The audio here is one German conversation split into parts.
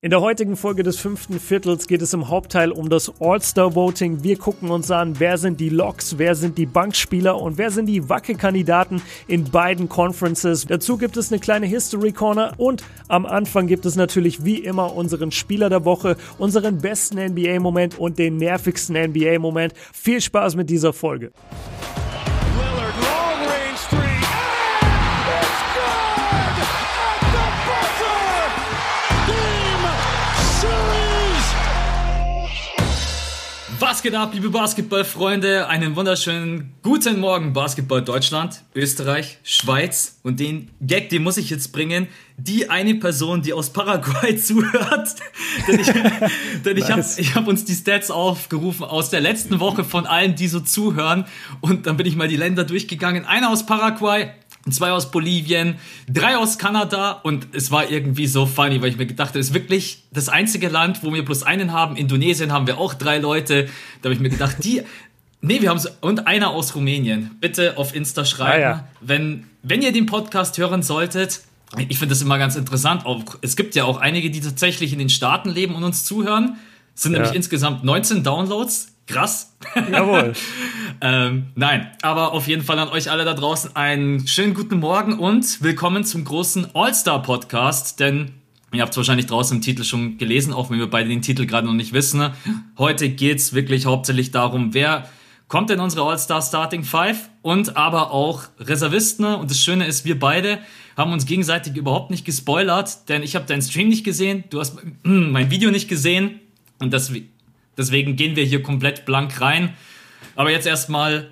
In der heutigen Folge des fünften Viertels geht es im Hauptteil um das All-Star-Voting. Wir gucken uns an, wer sind die Locks, wer sind die Bankspieler und wer sind die Wacke-Kandidaten in beiden Conferences. Dazu gibt es eine kleine History Corner und am Anfang gibt es natürlich wie immer unseren Spieler der Woche, unseren besten NBA-Moment und den nervigsten NBA-Moment. Viel Spaß mit dieser Folge. Was geht ab, liebe Basketballfreunde? Einen wunderschönen guten Morgen, Basketball Deutschland, Österreich, Schweiz. Und den Gag, den muss ich jetzt bringen. Die eine Person, die aus Paraguay zuhört. denn ich, denn ich habe ich hab uns die Stats aufgerufen aus der letzten Woche von allen, die so zuhören. Und dann bin ich mal die Länder durchgegangen. Einer aus Paraguay, zwei aus Bolivien, drei aus Kanada und es war irgendwie so funny, weil ich mir gedacht habe, es ist wirklich das einzige Land, wo wir plus einen haben. Indonesien haben wir auch drei Leute. Da habe ich mir gedacht, die, nee, wir haben so, und einer aus Rumänien. Bitte auf Insta schreiben, ah, ja. wenn, wenn ihr den Podcast hören solltet. Ich finde das immer ganz interessant. Auch, es gibt ja auch einige, die tatsächlich in den Staaten leben und uns zuhören. Es sind ja. nämlich insgesamt 19 Downloads. Krass. Jawohl. ähm, nein, aber auf jeden Fall an euch alle da draußen einen schönen guten Morgen und willkommen zum großen All-Star-Podcast, denn Ihr habt es wahrscheinlich draußen im Titel schon gelesen, auch wenn wir beide den Titel gerade noch nicht wissen. Heute geht's wirklich hauptsächlich darum, wer kommt in unsere All-Star Starting Five und aber auch Reservisten. Und das Schöne ist, wir beide haben uns gegenseitig überhaupt nicht gespoilert, denn ich habe deinen Stream nicht gesehen, du hast mein Video nicht gesehen und das, Deswegen gehen wir hier komplett blank rein. Aber jetzt erstmal,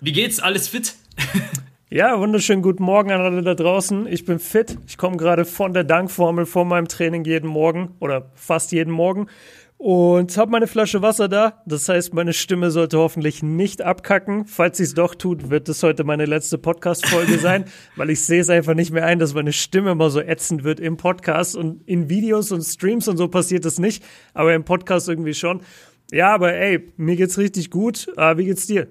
wie geht's? Alles fit? Ja, wunderschönen guten Morgen an alle da draußen. Ich bin fit. Ich komme gerade von der Dankformel vor meinem Training jeden Morgen oder fast jeden Morgen und habe meine Flasche Wasser da. Das heißt, meine Stimme sollte hoffentlich nicht abkacken. Falls sie es doch tut, wird es heute meine letzte Podcast-Folge sein, weil ich sehe es einfach nicht mehr ein, dass meine Stimme immer so ätzend wird im Podcast und in Videos und Streams und so passiert das nicht, aber im Podcast irgendwie schon. Ja, aber ey, mir geht's richtig gut. Uh, wie geht's dir?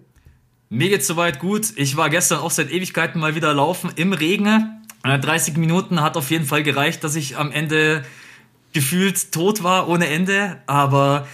Mir geht's soweit gut. Ich war gestern auch seit Ewigkeiten mal wieder laufen im Regen. 30 Minuten hat auf jeden Fall gereicht, dass ich am Ende gefühlt tot war ohne Ende, aber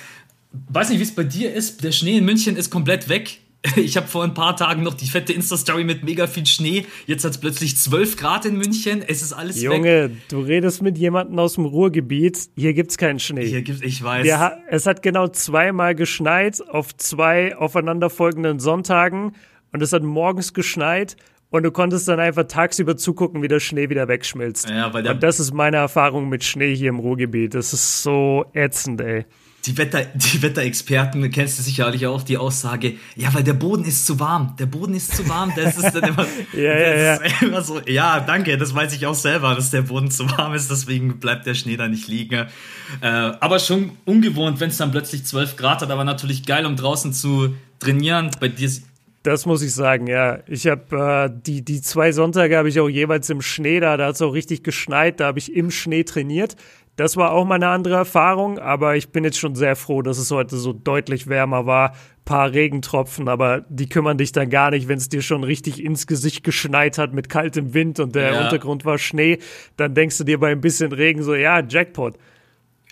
weiß nicht, wie es bei dir ist. Der Schnee in München ist komplett weg. Ich habe vor ein paar Tagen noch die fette Insta-Story mit mega viel Schnee. Jetzt hat es plötzlich 12 Grad in München. Es ist alles Junge, weg. Junge, du redest mit jemandem aus dem Ruhrgebiet. Hier gibt es keinen Schnee. Hier gibt's, ich weiß. Der, es hat genau zweimal geschneit auf zwei aufeinanderfolgenden Sonntagen. Und es hat morgens geschneit und du konntest dann einfach tagsüber zugucken, wie der Schnee wieder wegschmilzt. Ja, weil der und das ist meine Erfahrung mit Schnee hier im Ruhrgebiet. Das ist so ätzend, ey. Die, Wetter, die Wetterexperten, kennst du sicherlich auch die Aussage, ja, weil der Boden ist zu warm. Der Boden ist zu warm. Das ist dann immer, ja, ja, ja. immer so, ja, danke, das weiß ich auch selber, dass der Boden zu warm ist, deswegen bleibt der Schnee da nicht liegen. Äh, aber schon ungewohnt, wenn es dann plötzlich 12 Grad hat, aber natürlich geil, um draußen zu trainieren. Bei dir das muss ich sagen, ja. Ich habe äh, die, die zwei Sonntage habe ich auch jeweils im Schnee da, da hat es auch richtig geschneit, da habe ich im Schnee trainiert. Das war auch mal eine andere Erfahrung, aber ich bin jetzt schon sehr froh, dass es heute so deutlich wärmer war. Paar Regentropfen, aber die kümmern dich dann gar nicht, wenn es dir schon richtig ins Gesicht geschneit hat mit kaltem Wind und der ja. Untergrund war Schnee. Dann denkst du dir bei ein bisschen Regen so, ja, Jackpot.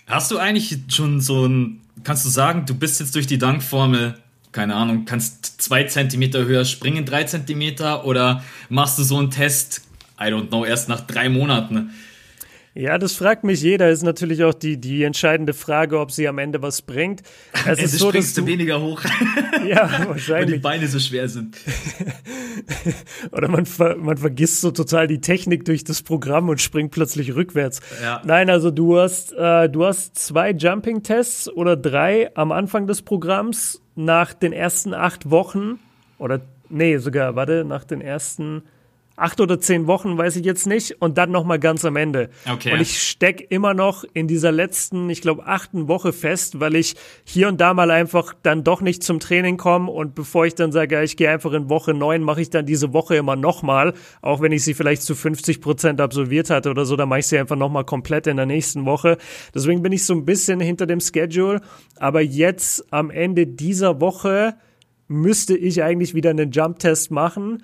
Hast du eigentlich schon so ein, kannst du sagen, du bist jetzt durch die Dankformel keine Ahnung, kannst zwei Zentimeter höher springen, drei Zentimeter, oder machst du so einen Test, I don't know, erst nach drei Monaten? Ja, das fragt mich jeder. Ist natürlich auch die, die entscheidende Frage, ob sie am Ende was bringt. Es ist so, dass du weniger hoch. ja, wahrscheinlich. Weil die Beine so schwer sind. Oder man, ver, man vergisst so total die Technik durch das Programm und springt plötzlich rückwärts. Ja. Nein, also du hast, äh, du hast zwei Jumping-Tests oder drei am Anfang des Programms nach den ersten acht Wochen oder nee, sogar, warte, nach den ersten acht oder zehn Wochen, weiß ich jetzt nicht, und dann nochmal ganz am Ende. Okay. Und ich steck immer noch in dieser letzten, ich glaube, achten Woche fest, weil ich hier und da mal einfach dann doch nicht zum Training komme und bevor ich dann sage, ja, ich gehe einfach in Woche neun, mache ich dann diese Woche immer nochmal, auch wenn ich sie vielleicht zu 50 Prozent absolviert hatte oder so, dann mache ich sie einfach nochmal komplett in der nächsten Woche. Deswegen bin ich so ein bisschen hinter dem Schedule, aber jetzt am Ende dieser Woche müsste ich eigentlich wieder einen Jump-Test machen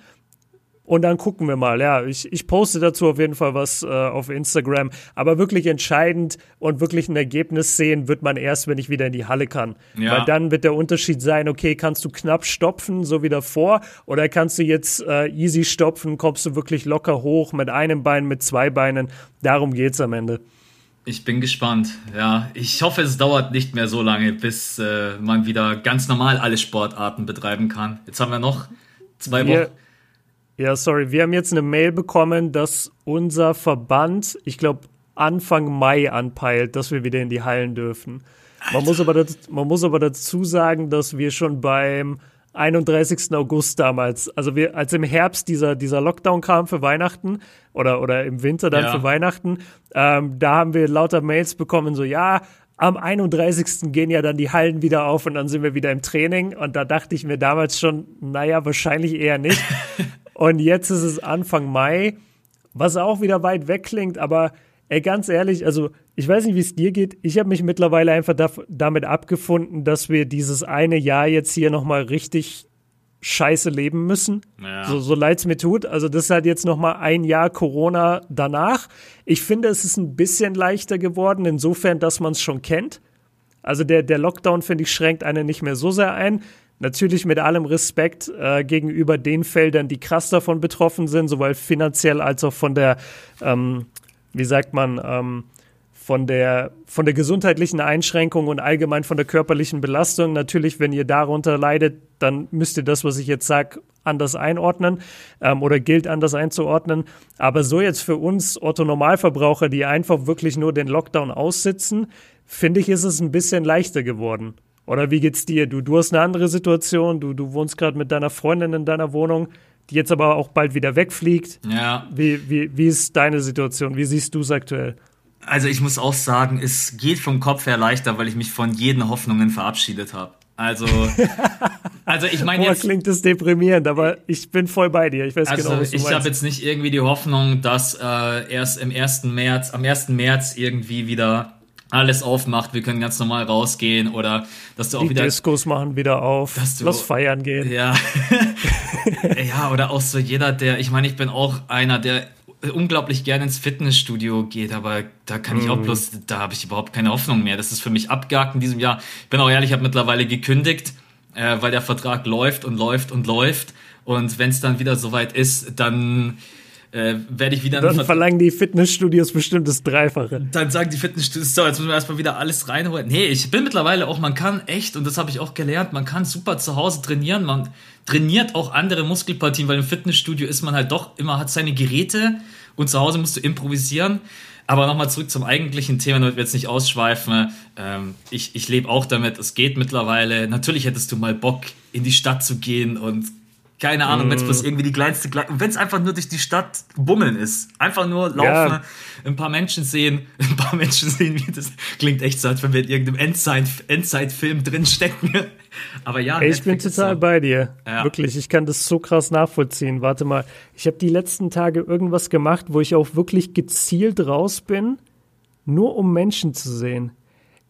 und dann gucken wir mal. Ja, ich, ich poste dazu auf jeden Fall was äh, auf Instagram. Aber wirklich entscheidend und wirklich ein Ergebnis sehen wird man erst, wenn ich wieder in die Halle kann. Ja. Weil dann wird der Unterschied sein, okay, kannst du knapp stopfen, so wie davor, oder kannst du jetzt äh, easy stopfen, kommst du wirklich locker hoch mit einem Bein, mit zwei Beinen. Darum geht's am Ende. Ich bin gespannt. Ja, ich hoffe, es dauert nicht mehr so lange, bis äh, man wieder ganz normal alle Sportarten betreiben kann. Jetzt haben wir noch zwei Wochen. Ja, sorry, wir haben jetzt eine Mail bekommen, dass unser Verband, ich glaube, Anfang Mai anpeilt, dass wir wieder in die Hallen dürfen. Man muss, aber dazu, man muss aber dazu sagen, dass wir schon beim 31. August damals, also wir, als im Herbst dieser, dieser Lockdown kam für Weihnachten oder, oder im Winter dann ja. für Weihnachten, ähm, da haben wir lauter Mails bekommen, so, ja, am 31. gehen ja dann die Hallen wieder auf und dann sind wir wieder im Training. Und da dachte ich mir damals schon, naja, wahrscheinlich eher nicht. Und jetzt ist es Anfang Mai, was auch wieder weit weg klingt, aber ey, ganz ehrlich, also ich weiß nicht, wie es dir geht. Ich habe mich mittlerweile einfach da, damit abgefunden, dass wir dieses eine Jahr jetzt hier nochmal richtig scheiße leben müssen. Ja. So, so leid es mir tut. Also das ist halt jetzt nochmal ein Jahr Corona danach. Ich finde, es ist ein bisschen leichter geworden, insofern, dass man es schon kennt. Also der, der Lockdown, finde ich, schränkt einen nicht mehr so sehr ein. Natürlich mit allem Respekt äh, gegenüber den Feldern, die krass davon betroffen sind, sowohl finanziell als auch von der, ähm, wie sagt man, ähm, von der, von der gesundheitlichen Einschränkung und allgemein von der körperlichen Belastung. Natürlich, wenn ihr darunter leidet, dann müsst ihr das, was ich jetzt sage, anders einordnen ähm, oder gilt anders einzuordnen. Aber so jetzt für uns Otto-Normalverbraucher, die einfach wirklich nur den Lockdown aussitzen, finde ich, ist es ein bisschen leichter geworden. Oder wie geht's dir? Du, du hast eine andere Situation, du, du wohnst gerade mit deiner Freundin in deiner Wohnung, die jetzt aber auch bald wieder wegfliegt. Ja. Wie, wie, wie ist deine Situation? Wie siehst du es aktuell? Also ich muss auch sagen, es geht vom Kopf her leichter, weil ich mich von jeden Hoffnungen verabschiedet habe. Also, also ich meine jetzt. klingt das deprimierend, aber ich bin voll bei dir. Ich weiß also genau, was du ich habe jetzt nicht irgendwie die Hoffnung, dass äh, erst im 1. März, am 1. März irgendwie wieder alles aufmacht, wir können ganz normal rausgehen oder dass du auch die wieder Diskos machen wieder auf, dass du, lass feiern gehen. Ja. ja, oder auch so jeder, der, ich meine, ich bin auch einer, der unglaublich gerne ins Fitnessstudio geht, aber da kann ich auch mhm. bloß, da habe ich überhaupt keine Hoffnung mehr. Das ist für mich abgehakt in diesem Jahr. Ich bin auch ehrlich, ich habe mittlerweile gekündigt, äh, weil der Vertrag läuft und läuft und läuft. Und wenn es dann wieder soweit ist, dann äh, werde ich wieder. Dann verlangen die Fitnessstudios bestimmt das Dreifache. Dann sagen die Fitnessstudios, so, jetzt müssen wir erstmal wieder alles reinholen. Nee, ich bin mittlerweile auch, man kann echt, und das habe ich auch gelernt, man kann super zu Hause trainieren, man trainiert auch andere Muskelpartien, weil im Fitnessstudio ist man halt doch immer, hat seine Geräte und zu Hause musst du improvisieren. Aber nochmal zurück zum eigentlichen Thema, damit wir jetzt nicht ausschweifen. Ähm, ich ich lebe auch damit, es geht mittlerweile. Natürlich hättest du mal Bock, in die Stadt zu gehen und keine Ahnung, wenn es bloß mhm. irgendwie die kleinste, wenn es einfach nur durch die Stadt bummeln ist. Einfach nur laufen, ja. ein paar Menschen sehen, ein paar Menschen sehen, wie das klingt echt so, als wenn wir in irgendeinem Endzeit-Film Endzeit drinstecken. Aber ja, Ey, ich bin total so. bei dir. Ja. Wirklich, ich kann das so krass nachvollziehen. Warte mal, ich habe die letzten Tage irgendwas gemacht, wo ich auch wirklich gezielt raus bin, nur um Menschen zu sehen.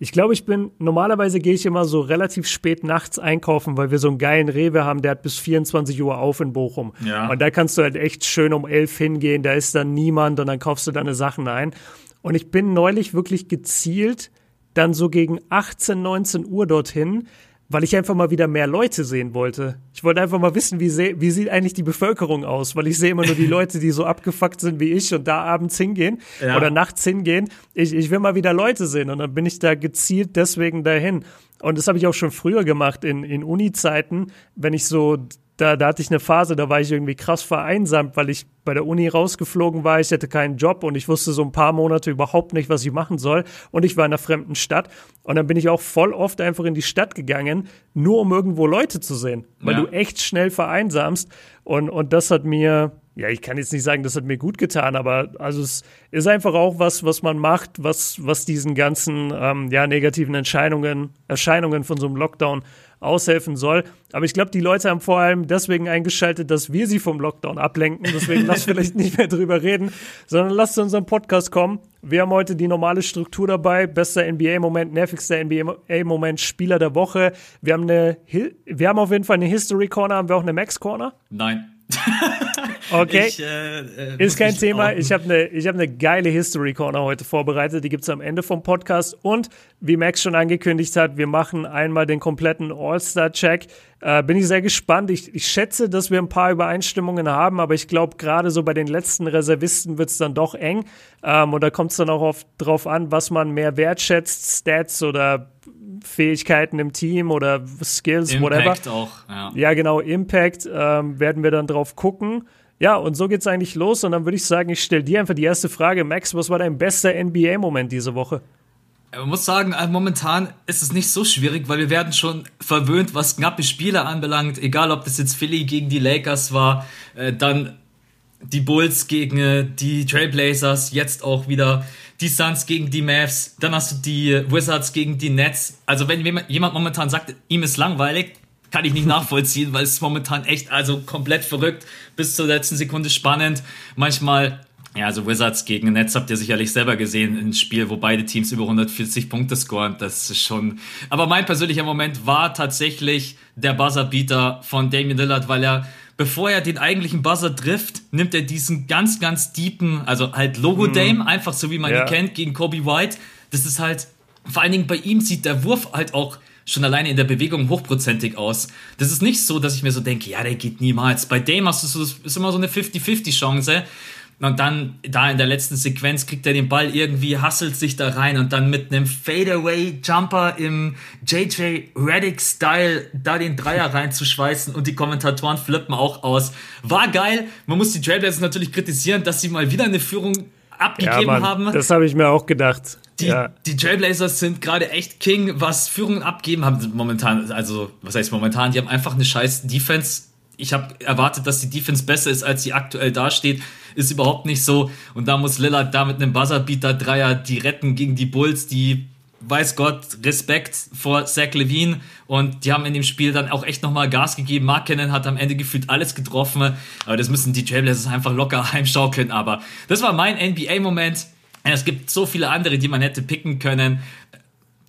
Ich glaube, ich bin, normalerweise gehe ich immer so relativ spät nachts einkaufen, weil wir so einen geilen Rewe haben, der hat bis 24 Uhr auf in Bochum. Ja. Und da kannst du halt echt schön um elf hingehen, da ist dann niemand und dann kaufst du deine Sachen ein. Und ich bin neulich wirklich gezielt dann so gegen 18, 19 Uhr dorthin, weil ich einfach mal wieder mehr Leute sehen wollte. Ich wollte einfach mal wissen, wie, wie sieht eigentlich die Bevölkerung aus, weil ich sehe immer nur die Leute, die so abgefuckt sind wie ich und da abends hingehen ja. oder nachts hingehen. Ich, ich will mal wieder Leute sehen und dann bin ich da gezielt deswegen dahin. Und das habe ich auch schon früher gemacht in, in Uni-Zeiten, wenn ich so da, da hatte ich eine Phase, da war ich irgendwie krass vereinsamt, weil ich bei der Uni rausgeflogen war, ich hätte keinen Job und ich wusste so ein paar Monate überhaupt nicht, was ich machen soll. Und ich war in einer fremden Stadt. Und dann bin ich auch voll oft einfach in die Stadt gegangen, nur um irgendwo Leute zu sehen, weil ja. du echt schnell vereinsamst. Und, und das hat mir, ja, ich kann jetzt nicht sagen, das hat mir gut getan, aber also es ist einfach auch was, was man macht, was, was diesen ganzen ähm, ja, negativen Entscheidungen, Erscheinungen von so einem Lockdown aushelfen soll. Aber ich glaube, die Leute haben vor allem deswegen eingeschaltet, dass wir sie vom Lockdown ablenken. Deswegen lass vielleicht nicht mehr drüber reden, sondern lass zu unserem Podcast kommen. Wir haben heute die normale Struktur dabei. Bester NBA-Moment, nervigster NBA-Moment, Spieler der Woche. Wir haben eine, wir haben auf jeden Fall eine History Corner. Haben wir auch eine Max Corner? Nein. Okay. Ich, äh, äh, ist kein Thema. Outen. Ich habe eine hab ne geile History Corner heute vorbereitet. Die gibt es am Ende vom Podcast. Und wie Max schon angekündigt hat, wir machen einmal den kompletten All-Star-Check. Äh, bin ich sehr gespannt. Ich, ich schätze, dass wir ein paar Übereinstimmungen haben, aber ich glaube, gerade so bei den letzten Reservisten wird es dann doch eng. Ähm, und da kommt es dann auch oft drauf an, was man mehr wertschätzt, Stats oder Fähigkeiten im Team oder Skills, Impact whatever. Impact auch, ja. Ja, genau, Impact ähm, werden wir dann drauf gucken. Ja, und so geht's eigentlich los. Und dann würde ich sagen, ich stelle dir einfach die erste Frage. Max, was war dein bester NBA-Moment diese Woche? Man muss sagen, äh, momentan ist es nicht so schwierig, weil wir werden schon verwöhnt, was knappe Spiele anbelangt. Egal, ob das jetzt Philly gegen die Lakers war, äh, dann die Bulls gegen äh, die Trailblazers, jetzt auch wieder die Suns gegen die Mavs, dann hast du die Wizards gegen die Nets. Also wenn jemand momentan sagt, ihm ist langweilig, kann ich nicht nachvollziehen, weil es momentan echt also komplett verrückt, bis zur letzten Sekunde spannend. Manchmal ja, also Wizards gegen Nets habt ihr sicherlich selber gesehen, ein Spiel, wo beide Teams über 140 Punkte scoren. Das ist schon. Aber mein persönlicher Moment war tatsächlich der Buzzerbeater von Damian Lillard, weil er bevor er den eigentlichen Buzzer trifft, nimmt er diesen ganz, ganz deepen, also halt Logo-Dame, mhm. einfach so wie man ja. ihn kennt, gegen Kobe White. Das ist halt, vor allen Dingen bei ihm sieht der Wurf halt auch schon alleine in der Bewegung hochprozentig aus. Das ist nicht so, dass ich mir so denke, ja, der geht niemals. Bei Dame hast du so, ist immer so eine 50-50 Chance. Und dann, da in der letzten Sequenz, kriegt er den Ball irgendwie, hasselt sich da rein und dann mit einem Fadeaway-Jumper im JJ Reddick-Style da den Dreier reinzuschweißen und die Kommentatoren flippen auch aus. War geil. Man muss die Trailblazers natürlich kritisieren, dass sie mal wieder eine Führung abgegeben ja, Mann, haben. Das habe ich mir auch gedacht. Die, ja. die Trailblazers sind gerade echt King, was Führungen abgeben haben momentan. Also, was heißt momentan? Die haben einfach eine scheiß Defense ich habe erwartet, dass die Defense besser ist, als sie aktuell dasteht. Ist überhaupt nicht so. Und da muss Lillard da mit einem Buzzerbeater-Dreier die retten gegen die Bulls, die, weiß Gott, Respekt vor Zach Levine. Und die haben in dem Spiel dann auch echt nochmal Gas gegeben. Mark Cannon hat am Ende gefühlt alles getroffen. Aber das müssen die Trailblazers einfach locker heimschaukeln. Aber das war mein NBA-Moment. Es gibt so viele andere, die man hätte picken können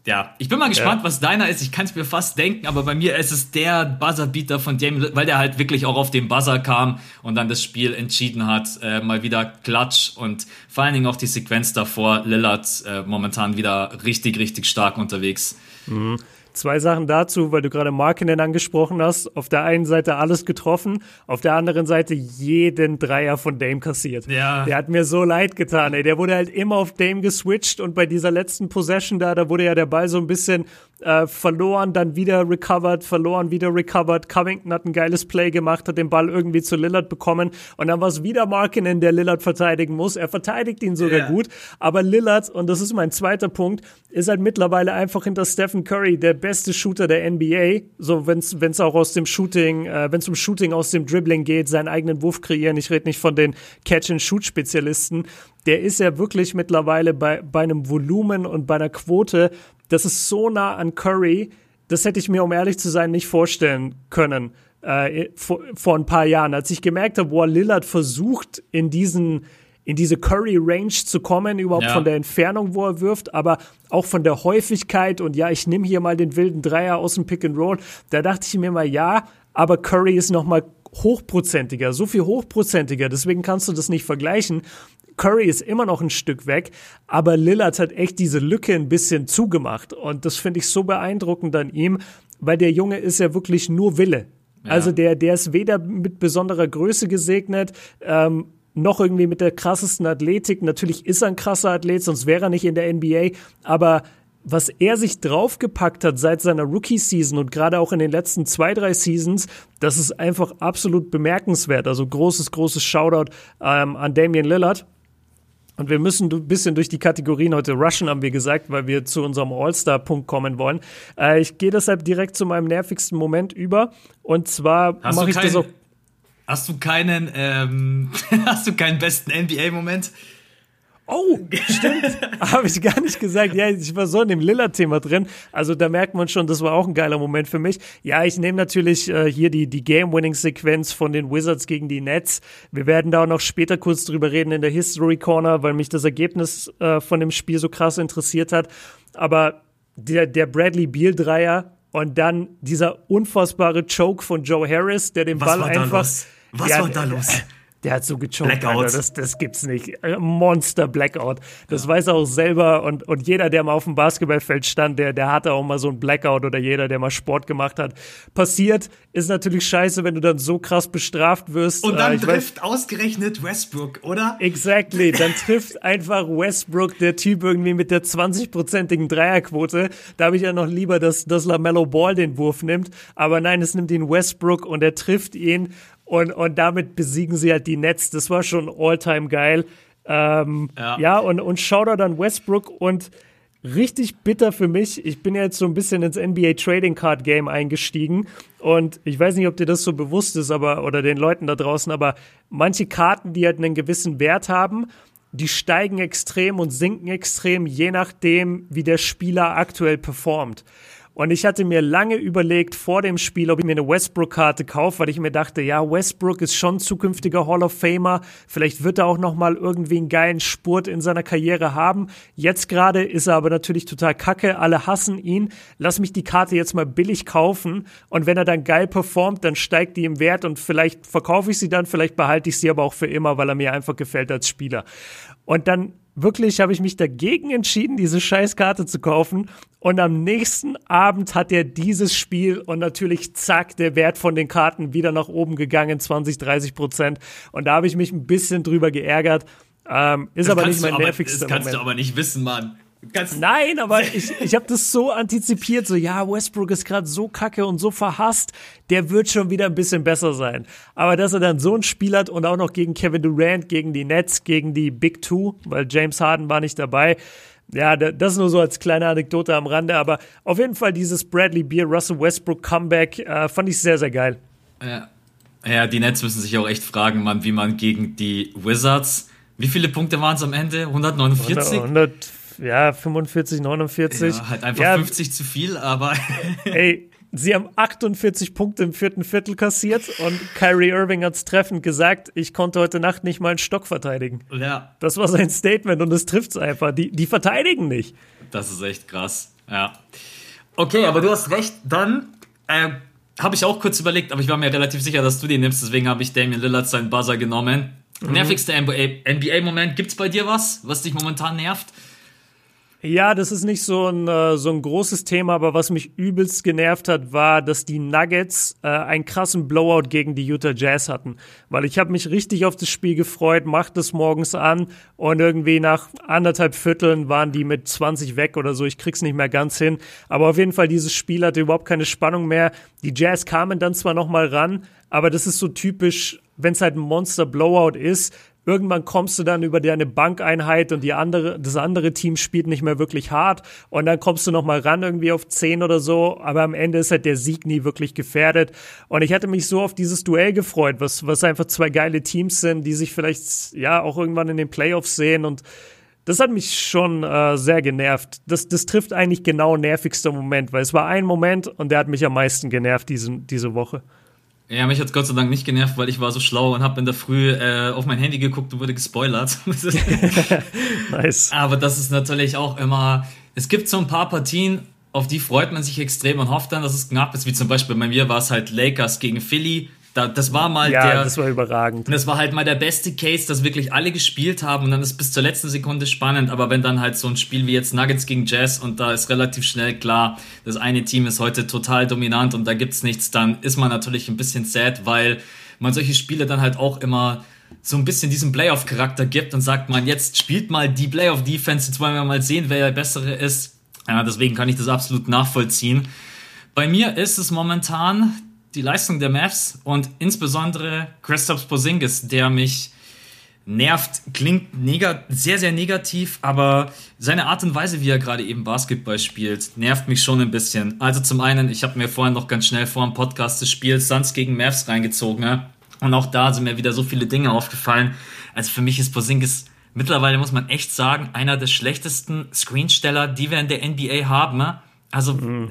ja, ich bin mal gespannt, ja. was deiner ist. Ich kann es mir fast denken, aber bei mir ist es der Buzzerbeater von Damien, weil der halt wirklich auch auf den Buzzer kam und dann das Spiel entschieden hat. Äh, mal wieder Klatsch und vor allen Dingen auch die Sequenz davor. Lillard äh, momentan wieder richtig, richtig stark unterwegs. Mhm. Zwei Sachen dazu, weil du gerade Markinen angesprochen hast. Auf der einen Seite alles getroffen, auf der anderen Seite jeden Dreier von Dame kassiert. Ja. Der hat mir so leid getan, ey. Der wurde halt immer auf Dame geswitcht und bei dieser letzten Possession da, da wurde ja der Ball so ein bisschen äh, verloren, dann wieder recovered, verloren, wieder recovered. Covington hat ein geiles Play gemacht, hat den Ball irgendwie zu Lillard bekommen und dann war es wieder Markinen, der Lillard verteidigen muss. Er verteidigt ihn sogar yeah. gut, aber Lillard, und das ist mein zweiter Punkt, ist halt mittlerweile einfach hinter Stephen Curry der beste Shooter der NBA. So, wenn es auch aus dem Shooting, äh, wenn es um Shooting aus dem Dribbling geht, seinen eigenen Wurf kreieren. Ich rede nicht von den Catch-and-Shoot-Spezialisten. Der ist ja wirklich mittlerweile bei, bei einem Volumen und bei einer Quote, das ist so nah an Curry, das hätte ich mir, um ehrlich zu sein, nicht vorstellen können äh, vor, vor ein paar Jahren. Als ich gemerkt habe, boah, Lillard versucht in diesen in diese Curry-Range zu kommen, überhaupt ja. von der Entfernung, wo er wirft, aber auch von der Häufigkeit und ja, ich nehme hier mal den wilden Dreier aus dem Pick and Roll. Da dachte ich mir mal, ja, aber Curry ist noch mal hochprozentiger, so viel hochprozentiger, deswegen kannst du das nicht vergleichen. Curry ist immer noch ein Stück weg, aber Lillard hat echt diese Lücke ein bisschen zugemacht und das finde ich so beeindruckend an ihm, weil der Junge ist ja wirklich nur Wille. Ja. Also der, der ist weder mit besonderer Größe gesegnet, ähm, noch irgendwie mit der krassesten Athletik. Natürlich ist er ein krasser Athlet, sonst wäre er nicht in der NBA. Aber was er sich draufgepackt hat seit seiner Rookie-Season und gerade auch in den letzten zwei, drei Seasons, das ist einfach absolut bemerkenswert. Also großes, großes Shoutout ähm, an Damian Lillard. Und wir müssen ein bisschen durch die Kategorien heute rushen, haben wir gesagt, weil wir zu unserem All-Star-Punkt kommen wollen. Äh, ich gehe deshalb direkt zu meinem nervigsten Moment über. Und zwar mache ich das auch. Hast du keinen, ähm, hast du keinen besten NBA-Moment? Oh, stimmt. Habe ich gar nicht gesagt. Ja, ich war so in dem Lillard-Thema drin. Also da merkt man schon, das war auch ein geiler Moment für mich. Ja, ich nehme natürlich äh, hier die, die Game-Winning-Sequenz von den Wizards gegen die Nets. Wir werden da auch noch später kurz drüber reden in der History Corner, weil mich das Ergebnis äh, von dem Spiel so krass interessiert hat. Aber der, der Bradley Beal-Dreier und dann dieser unfassbare Choke von Joe Harris, der den Was Ball einfach Was ja, war da los? Der hat so gechoked, Alter. Das, das gibt's nicht. Äh, Monster Blackout. Das ja. weiß er auch selber. Und, und jeder, der mal auf dem Basketballfeld stand, der, der hatte auch mal so ein Blackout oder jeder, der mal Sport gemacht hat. Passiert, ist natürlich scheiße, wenn du dann so krass bestraft wirst. Und dann äh, trifft weiß, ausgerechnet Westbrook, oder? Exactly. Dann trifft einfach Westbrook, der Typ irgendwie mit der 20-prozentigen Dreierquote. Da habe ich ja noch lieber, dass, dass LaMelo Ball den Wurf nimmt. Aber nein, es nimmt ihn Westbrook und er trifft ihn. Und, und damit besiegen sie halt die Nets. Das war schon all-time geil. Ähm, ja. ja, und, und Shoutout an Westbrook und richtig bitter für mich. Ich bin ja jetzt so ein bisschen ins NBA Trading Card Game eingestiegen und ich weiß nicht, ob dir das so bewusst ist, aber oder den Leuten da draußen, aber manche Karten, die halt einen gewissen Wert haben, die steigen extrem und sinken extrem, je nachdem, wie der Spieler aktuell performt. Und ich hatte mir lange überlegt vor dem Spiel, ob ich mir eine Westbrook-Karte kaufe, weil ich mir dachte, ja, Westbrook ist schon zukünftiger Hall of Famer. Vielleicht wird er auch noch mal irgendwie einen geilen Spurt in seiner Karriere haben. Jetzt gerade ist er aber natürlich total kacke. Alle hassen ihn. Lass mich die Karte jetzt mal billig kaufen. Und wenn er dann geil performt, dann steigt die im Wert und vielleicht verkaufe ich sie dann, vielleicht behalte ich sie aber auch für immer, weil er mir einfach gefällt als Spieler. Und dann wirklich habe ich mich dagegen entschieden, diese Scheißkarte zu kaufen. Und am nächsten Abend hat er dieses Spiel und natürlich zack, der Wert von den Karten wieder nach oben gegangen, 20, 30 Prozent. Und da habe ich mich ein bisschen drüber geärgert. Ähm, ist das aber nicht mein nervigster Das kannst Moment. du aber nicht wissen, Mann. Ganz Nein, aber ich, ich habe das so antizipiert, so ja, Westbrook ist gerade so kacke und so verhasst, der wird schon wieder ein bisschen besser sein. Aber dass er dann so ein Spiel hat und auch noch gegen Kevin Durant, gegen die Nets, gegen die Big Two, weil James Harden war nicht dabei. Ja, das nur so als kleine Anekdote am Rande, aber auf jeden Fall dieses Bradley Beer, Russell Westbrook Comeback äh, fand ich sehr, sehr geil. Ja. ja, die Nets müssen sich auch echt fragen, Mann, wie man gegen die Wizards, wie viele Punkte waren es am Ende? 149? 100, 100 ja, 45, 49. Ja, halt einfach ja, 50 zu viel, aber. ey, sie haben 48 Punkte im vierten Viertel kassiert und Kyrie Irving hat's treffend gesagt, ich konnte heute Nacht nicht mal einen Stock verteidigen. Ja. Das war sein Statement und es trifft's einfach. Die, die verteidigen nicht. Das ist echt krass. Ja. Okay, aber du hast recht. Dann äh, habe ich auch kurz überlegt, aber ich war mir relativ sicher, dass du den nimmst, deswegen habe ich Damian Lillard seinen Buzzer genommen. Mhm. Nervigster NBA-Moment. Gibt's bei dir was, was dich momentan nervt? Ja, das ist nicht so ein, äh, so ein großes Thema, aber was mich übelst genervt hat, war, dass die Nuggets äh, einen krassen Blowout gegen die Utah Jazz hatten. Weil ich habe mich richtig auf das Spiel gefreut, machte es morgens an und irgendwie nach anderthalb Vierteln waren die mit 20 weg oder so. Ich krieg's nicht mehr ganz hin. Aber auf jeden Fall, dieses Spiel hatte überhaupt keine Spannung mehr. Die Jazz kamen dann zwar noch mal ran, aber das ist so typisch, wenn es halt ein Monster Blowout ist, Irgendwann kommst du dann über deine Bankeinheit und die andere, das andere Team spielt nicht mehr wirklich hart und dann kommst du noch mal ran irgendwie auf 10 oder so, aber am Ende ist halt der Sieg nie wirklich gefährdet und ich hatte mich so auf dieses Duell gefreut, was, was einfach zwei geile Teams sind, die sich vielleicht ja auch irgendwann in den Playoffs sehen und das hat mich schon äh, sehr genervt. Das, das trifft eigentlich genau nervigster Moment, weil es war ein Moment und der hat mich am meisten genervt diese, diese Woche. Ja, mich hat Gott sei Dank nicht genervt, weil ich war so schlau und habe in der Früh äh, auf mein Handy geguckt und wurde gespoilert. nice. Aber das ist natürlich auch immer. Es gibt so ein paar Partien, auf die freut man sich extrem und hofft dann, dass es knapp ist. Wie zum Beispiel bei mir war es halt Lakers gegen Philly. Da, das war mal ja, der. das war überragend. Und das war halt mal der beste Case, dass wirklich alle gespielt haben und dann ist bis zur letzten Sekunde spannend. Aber wenn dann halt so ein Spiel wie jetzt Nuggets gegen Jazz und da ist relativ schnell klar, das eine Team ist heute total dominant und da gibt's nichts, dann ist man natürlich ein bisschen sad, weil man solche Spiele dann halt auch immer so ein bisschen diesen Playoff-Charakter gibt und sagt man, jetzt spielt mal die Playoff-Defense, jetzt wollen wir mal sehen, wer der bessere ist. Ja, deswegen kann ich das absolut nachvollziehen. Bei mir ist es momentan die Leistung der Mavs und insbesondere Christoph Porzingis, der mich nervt, klingt sehr, sehr negativ, aber seine Art und Weise, wie er gerade eben Basketball spielt, nervt mich schon ein bisschen. Also zum einen, ich habe mir vorhin noch ganz schnell vor dem Podcast des Spiels Suns gegen Mavs reingezogen ne? und auch da sind mir wieder so viele Dinge aufgefallen. Also für mich ist Porzingis mittlerweile, muss man echt sagen, einer der schlechtesten Screensteller, die wir in der NBA haben. Ne? Also mhm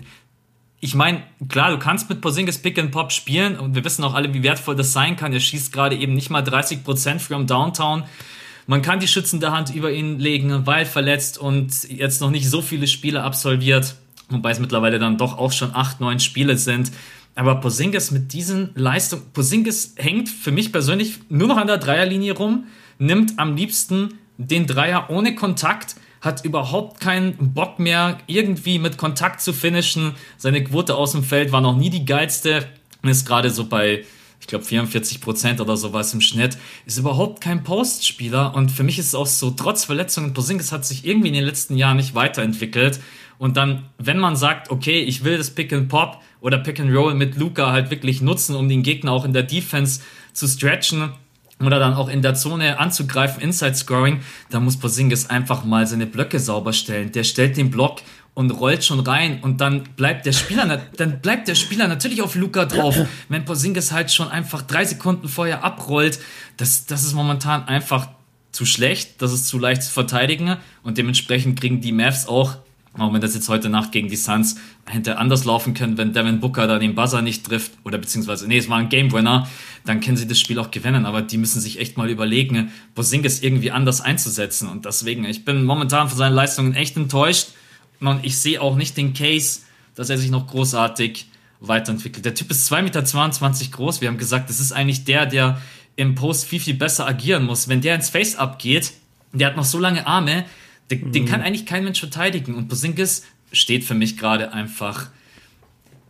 ich meine, klar, du kannst mit Porzingis Pick and Pop spielen und wir wissen auch alle, wie wertvoll das sein kann. Er schießt gerade eben nicht mal 30% from Downtown. Man kann die schützende Hand über ihn legen, weil verletzt und jetzt noch nicht so viele Spiele absolviert, wobei es mittlerweile dann doch auch schon acht, neun Spiele sind. Aber Posingis mit diesen Leistungen, Posingis hängt für mich persönlich nur noch an der Dreierlinie rum, nimmt am liebsten den Dreier ohne Kontakt, hat überhaupt keinen Bock mehr, irgendwie mit Kontakt zu finishen. Seine Quote aus dem Feld war noch nie die geilste und ist gerade so bei, ich glaube, 44 Prozent oder sowas im Schnitt. Ist überhaupt kein Postspieler und für mich ist es auch so, trotz Verletzungen, Posingis hat sich irgendwie in den letzten Jahren nicht weiterentwickelt. Und dann, wenn man sagt, okay, ich will das Pick and Pop oder Pick and Roll mit Luca halt wirklich nutzen, um den Gegner auch in der Defense zu stretchen, oder dann auch in der Zone anzugreifen, Inside Scoring, da muss Porzingis einfach mal seine Blöcke sauber stellen. Der stellt den Block und rollt schon rein und dann bleibt der Spieler, dann bleibt der Spieler natürlich auf Luca drauf. Wenn Porzingis halt schon einfach drei Sekunden vorher abrollt, das, das ist momentan einfach zu schlecht, das ist zu leicht zu verteidigen und dementsprechend kriegen die Mavs auch auch wenn das jetzt heute Nacht gegen die Suns hätte anders laufen können, wenn Devin Booker da den Buzzer nicht trifft, oder beziehungsweise, nee, es war ein Game Winner, dann können sie das Spiel auch gewinnen, aber die müssen sich echt mal überlegen, Bosingis irgendwie anders einzusetzen. Und deswegen, ich bin momentan von seinen Leistungen echt enttäuscht und ich sehe auch nicht den Case, dass er sich noch großartig weiterentwickelt. Der Typ ist 2,22 Meter groß. Wir haben gesagt, das ist eigentlich der, der im Post viel, viel besser agieren muss. Wenn der ins Face-Up geht, der hat noch so lange Arme, den, mhm. den kann eigentlich kein Mensch verteidigen. Und Bosinkis steht für mich gerade einfach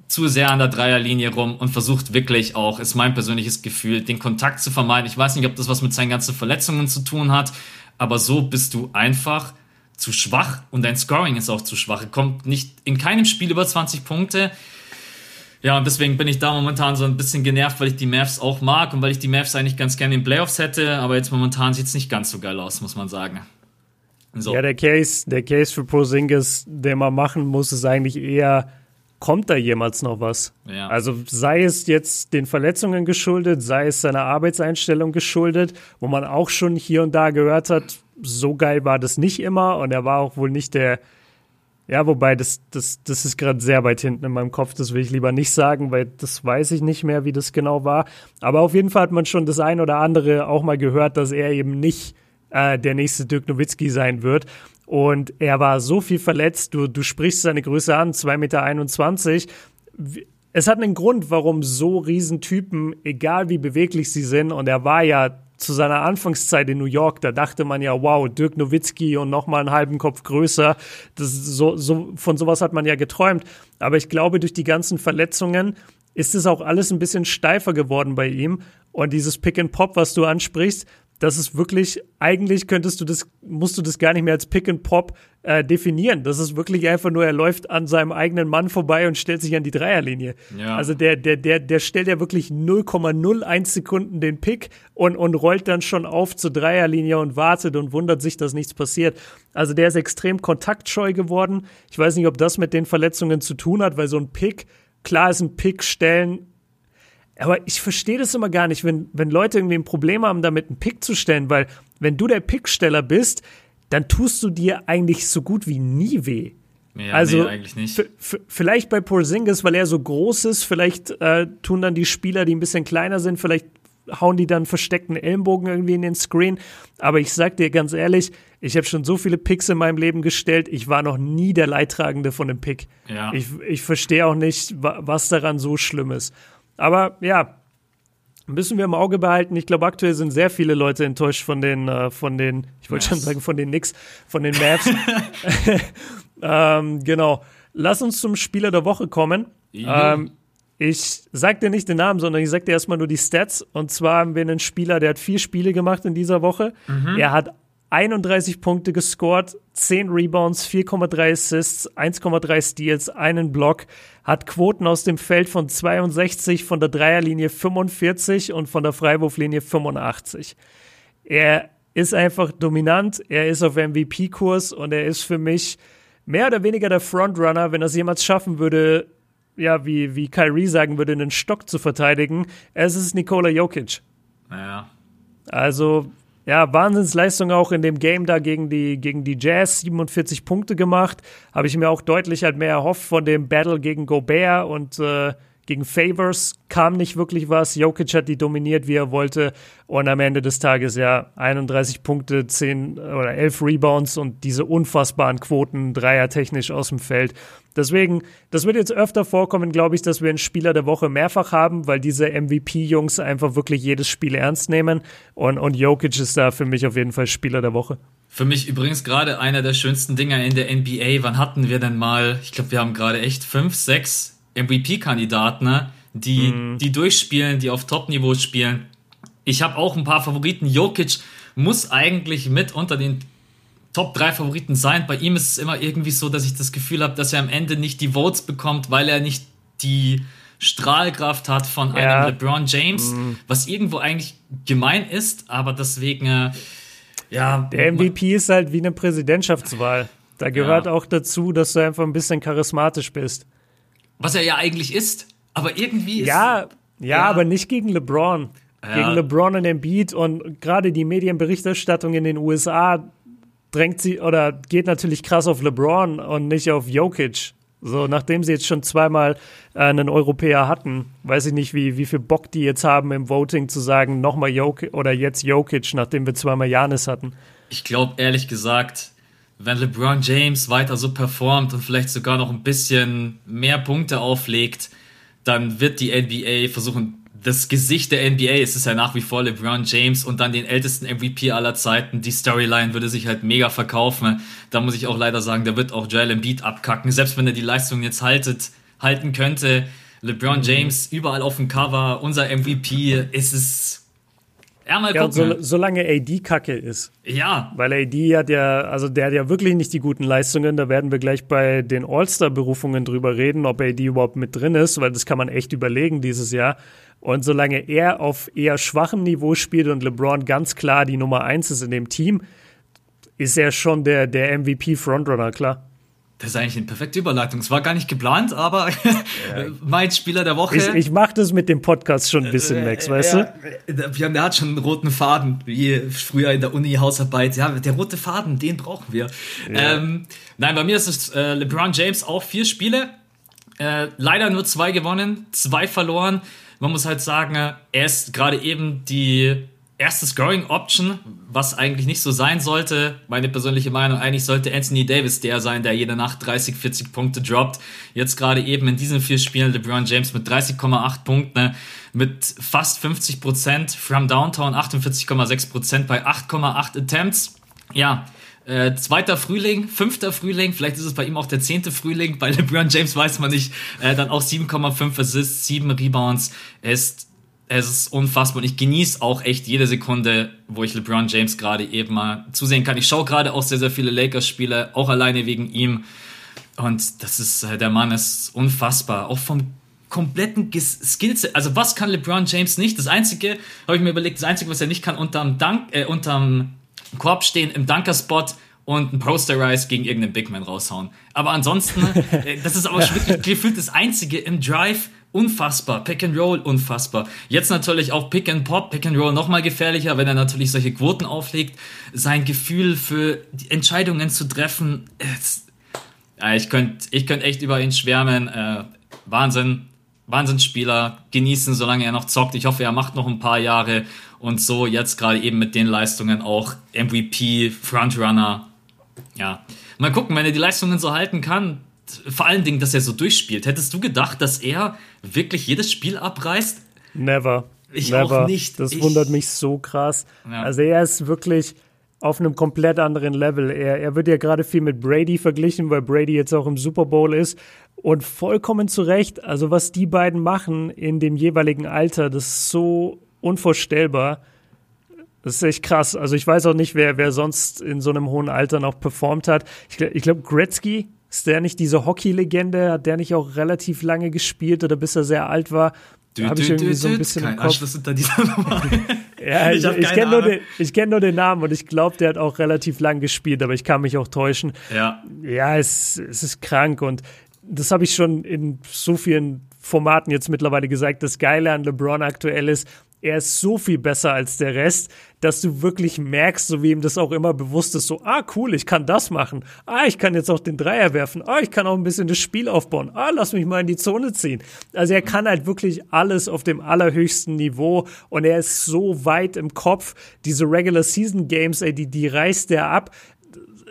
zu sehr an der Dreierlinie rum und versucht wirklich auch, ist mein persönliches Gefühl, den Kontakt zu vermeiden. Ich weiß nicht, ob das was mit seinen ganzen Verletzungen zu tun hat, aber so bist du einfach zu schwach und dein Scoring ist auch zu schwach. Er kommt nicht in keinem Spiel über 20 Punkte. Ja, und deswegen bin ich da momentan so ein bisschen genervt, weil ich die Mavs auch mag und weil ich die Mavs eigentlich ganz gerne in Playoffs hätte, aber jetzt momentan sieht es nicht ganz so geil aus, muss man sagen. So. Ja, der Case, der Case für Porzingis, den man machen muss, ist eigentlich eher, kommt da jemals noch was? Ja. Also sei es jetzt den Verletzungen geschuldet, sei es seiner Arbeitseinstellung geschuldet, wo man auch schon hier und da gehört hat, so geil war das nicht immer und er war auch wohl nicht der, ja, wobei das, das, das ist gerade sehr weit hinten in meinem Kopf, das will ich lieber nicht sagen, weil das weiß ich nicht mehr, wie das genau war. Aber auf jeden Fall hat man schon das ein oder andere auch mal gehört, dass er eben nicht äh, der nächste Dirk Nowitzki sein wird. Und er war so viel verletzt. Du, du sprichst seine Größe an, 2,21 Meter. Es hat einen Grund, warum so Riesentypen, egal wie beweglich sie sind, und er war ja zu seiner Anfangszeit in New York, da dachte man ja, wow, Dirk Nowitzki und nochmal einen halben Kopf größer. Das so, so, von sowas hat man ja geträumt. Aber ich glaube, durch die ganzen Verletzungen ist es auch alles ein bisschen steifer geworden bei ihm. Und dieses Pick and Pop, was du ansprichst, das ist wirklich, eigentlich könntest du das, musst du das gar nicht mehr als Pick and Pop äh, definieren. Das ist wirklich einfach nur, er läuft an seinem eigenen Mann vorbei und stellt sich an die Dreierlinie. Ja. Also der, der, der, der stellt ja wirklich 0,01 Sekunden den Pick und, und rollt dann schon auf zur Dreierlinie und wartet und wundert sich, dass nichts passiert. Also der ist extrem kontaktscheu geworden. Ich weiß nicht, ob das mit den Verletzungen zu tun hat, weil so ein Pick, klar ist ein Pick stellen aber ich verstehe das immer gar nicht, wenn, wenn Leute irgendwie ein Problem haben, damit einen Pick zu stellen, weil wenn du der Picksteller bist, dann tust du dir eigentlich so gut wie nie weh. Ja, also nee, eigentlich nicht. Vielleicht bei Porzingis, weil er so groß ist, vielleicht äh, tun dann die Spieler, die ein bisschen kleiner sind, vielleicht hauen die dann versteckten Ellenbogen irgendwie in den Screen. Aber ich sag dir ganz ehrlich, ich habe schon so viele Picks in meinem Leben gestellt. Ich war noch nie der Leidtragende von einem Pick. Ja. Ich, ich verstehe auch nicht, was daran so schlimm ist. Aber ja, müssen wir im Auge behalten. Ich glaube, aktuell sind sehr viele Leute enttäuscht von den, äh, von den, ich wollte schon sagen, von den Knicks, von den Mavs. ähm, genau. Lass uns zum Spieler der Woche kommen. Ähm, ich sag dir nicht den Namen, sondern ich sag dir erstmal nur die Stats. Und zwar haben wir einen Spieler, der hat vier Spiele gemacht in dieser Woche. Mhm. Er hat 31 Punkte gescored, 10 Rebounds, 4,3 Assists, 1,3 Steals, einen Block, hat Quoten aus dem Feld von 62, von der Dreierlinie 45 und von der Freiwurflinie 85. Er ist einfach dominant, er ist auf MVP-Kurs und er ist für mich mehr oder weniger der Frontrunner, wenn er es jemals schaffen würde, ja, wie, wie Kyrie sagen würde, einen Stock zu verteidigen. Es ist Nikola Jokic. Ja. Also, ja, Wahnsinnsleistung auch in dem Game da gegen die, gegen die Jazz, 47 Punkte gemacht. Habe ich mir auch deutlich halt mehr erhofft von dem Battle gegen Gobert und äh, Gegen Favors kam nicht wirklich was. Jokic hat die dominiert, wie er wollte. Und am Ende des Tages ja 31 Punkte, 10 oder 11 Rebounds und diese unfassbaren Quoten, Dreier technisch aus dem Feld. Deswegen, das wird jetzt öfter vorkommen, glaube ich, dass wir einen Spieler der Woche mehrfach haben, weil diese MVP-Jungs einfach wirklich jedes Spiel ernst nehmen. Und, und Jokic ist da für mich auf jeden Fall Spieler der Woche. Für mich übrigens gerade einer der schönsten Dinger in der NBA. Wann hatten wir denn mal, ich glaube, wir haben gerade echt fünf, sechs MVP-Kandidaten, ne? die, mhm. die durchspielen, die auf Top-Niveau spielen. Ich habe auch ein paar Favoriten. Jokic muss eigentlich mit unter den Top 3 Favoriten sein. Bei ihm ist es immer irgendwie so, dass ich das Gefühl habe, dass er am Ende nicht die Votes bekommt, weil er nicht die Strahlkraft hat von ja. einem LeBron James, mhm. was irgendwo eigentlich gemein ist, aber deswegen, äh, ja. Der MVP ist halt wie eine Präsidentschaftswahl. Da gehört ja. auch dazu, dass du einfach ein bisschen charismatisch bist. Was er ja eigentlich ist. Aber irgendwie ist. Ja, ja, ja. aber nicht gegen LeBron. Ja. Gegen LeBron und Embiid und gerade die Medienberichterstattung in den USA drängt sie oder geht natürlich krass auf LeBron und nicht auf Jokic. So, nachdem sie jetzt schon zweimal äh, einen Europäer hatten, weiß ich nicht, wie, wie viel Bock die jetzt haben im Voting zu sagen, nochmal Jokic oder jetzt Jokic, nachdem wir zweimal Janis hatten. Ich glaube ehrlich gesagt, wenn LeBron James weiter so performt und vielleicht sogar noch ein bisschen mehr Punkte auflegt, dann wird die NBA versuchen, das Gesicht der NBA, es ist ja nach wie vor LeBron James und dann den ältesten MVP aller Zeiten. Die Storyline würde sich halt mega verkaufen. Da muss ich auch leider sagen, da wird auch Joel Embiid abkacken. Selbst wenn er die Leistung jetzt haltet, halten könnte, LeBron mhm. James überall auf dem Cover, unser MVP, ist es ja, mal gucken. Ja, so, solange AD kacke ist. Ja. Weil AD hat ja, also der hat ja wirklich nicht die guten Leistungen. Da werden wir gleich bei den All-Star-Berufungen drüber reden, ob AD überhaupt mit drin ist, weil das kann man echt überlegen dieses Jahr. Und solange er auf eher schwachem Niveau spielt und LeBron ganz klar die Nummer eins ist in dem Team, ist er schon der, der MVP-Frontrunner, klar. Das ist eigentlich eine perfekte Überleitung. Es war gar nicht geplant, aber ja. mein Spieler der Woche. Ich, ich mache das mit dem Podcast schon ein bisschen, äh, Max, weißt ja, du? Wir haben, der hat schon einen roten Faden, wie früher in der Uni Hausarbeit. Ja, der rote Faden, den brauchen wir. Ja. Ähm, nein, bei mir ist es äh, LeBron James auch vier Spiele. Äh, leider nur zwei gewonnen, zwei verloren. Man muss halt sagen, er ist gerade eben die erste Scoring Option, was eigentlich nicht so sein sollte. Meine persönliche Meinung, eigentlich sollte Anthony Davis der sein, der jede Nacht 30, 40 Punkte droppt. Jetzt gerade eben in diesen vier Spielen LeBron James mit 30,8 Punkten, mit fast 50 Prozent, from Downtown 48,6 Prozent bei 8,8 Attempts. Ja, äh, zweiter Frühling, fünfter Frühling, vielleicht ist es bei ihm auch der zehnte Frühling. Bei LeBron James weiß man nicht. Äh, dann auch 7,5 Assists, 7 Rebounds. Ist es ist unfassbar und ich genieße auch echt jede Sekunde, wo ich LeBron James gerade eben mal zusehen kann. Ich schaue gerade auch sehr, sehr viele Lakers-Spiele, auch alleine wegen ihm. Und das ist, äh, der Mann ist unfassbar. Auch vom kompletten Skillset. Also was kann LeBron James nicht? Das Einzige, habe ich mir überlegt, das Einzige, was er nicht kann, unterm, Dank, äh, unterm Korb stehen, im Dunker-Spot und einen Posterize gegen irgendeinen Big Man raushauen. Aber ansonsten, äh, das ist aber wirklich gefühlt das Einzige im Drive, unfassbar. Pick and Roll, unfassbar. Jetzt natürlich auch Pick and Pop, Pick and Roll nochmal gefährlicher, wenn er natürlich solche Quoten auflegt. Sein Gefühl für Entscheidungen zu treffen, jetzt, ja, ich könnte ich könnt echt über ihn schwärmen. Äh, Wahnsinn, Wahnsinnsspieler, genießen, solange er noch zockt. Ich hoffe, er macht noch ein paar Jahre und so jetzt gerade eben mit den Leistungen auch MVP, Frontrunner. Ja, mal gucken, wenn er die Leistungen so halten kann, vor allen Dingen, dass er so durchspielt. Hättest du gedacht, dass er wirklich jedes Spiel abreißt? Never. Ich Never. auch nicht. Das ich wundert mich so krass. Ja. Also er ist wirklich auf einem komplett anderen Level. Er, er wird ja gerade viel mit Brady verglichen, weil Brady jetzt auch im Super Bowl ist. Und vollkommen zu Recht, also was die beiden machen in dem jeweiligen Alter, das ist so unvorstellbar. Das ist echt krass. Also ich weiß auch nicht, wer, wer sonst in so einem hohen Alter noch performt hat. Ich, ich glaube, Gretzky ist der nicht diese Hockey-Legende? Hat der nicht auch relativ lange gespielt oder bis er sehr alt war? Habe ich irgendwie so ein bisschen Kein im Kopf. unter dieser Nummer. ja, ich, ich, ich kenne nur, den, kenn nur den Namen und ich glaube, der hat auch relativ lang gespielt, aber ich kann mich auch täuschen. Ja. Ja, es, es ist krank und das habe ich schon in so vielen Formaten jetzt mittlerweile gesagt. Das Geile an LeBron aktuell ist, er ist so viel besser als der Rest, dass du wirklich merkst, so wie ihm das auch immer bewusst ist, so, ah, cool, ich kann das machen. Ah, ich kann jetzt auch den Dreier werfen. Ah, ich kann auch ein bisschen das Spiel aufbauen. Ah, lass mich mal in die Zone ziehen. Also er kann halt wirklich alles auf dem allerhöchsten Niveau und er ist so weit im Kopf. Diese Regular Season Games, ey, die, die reißt er ab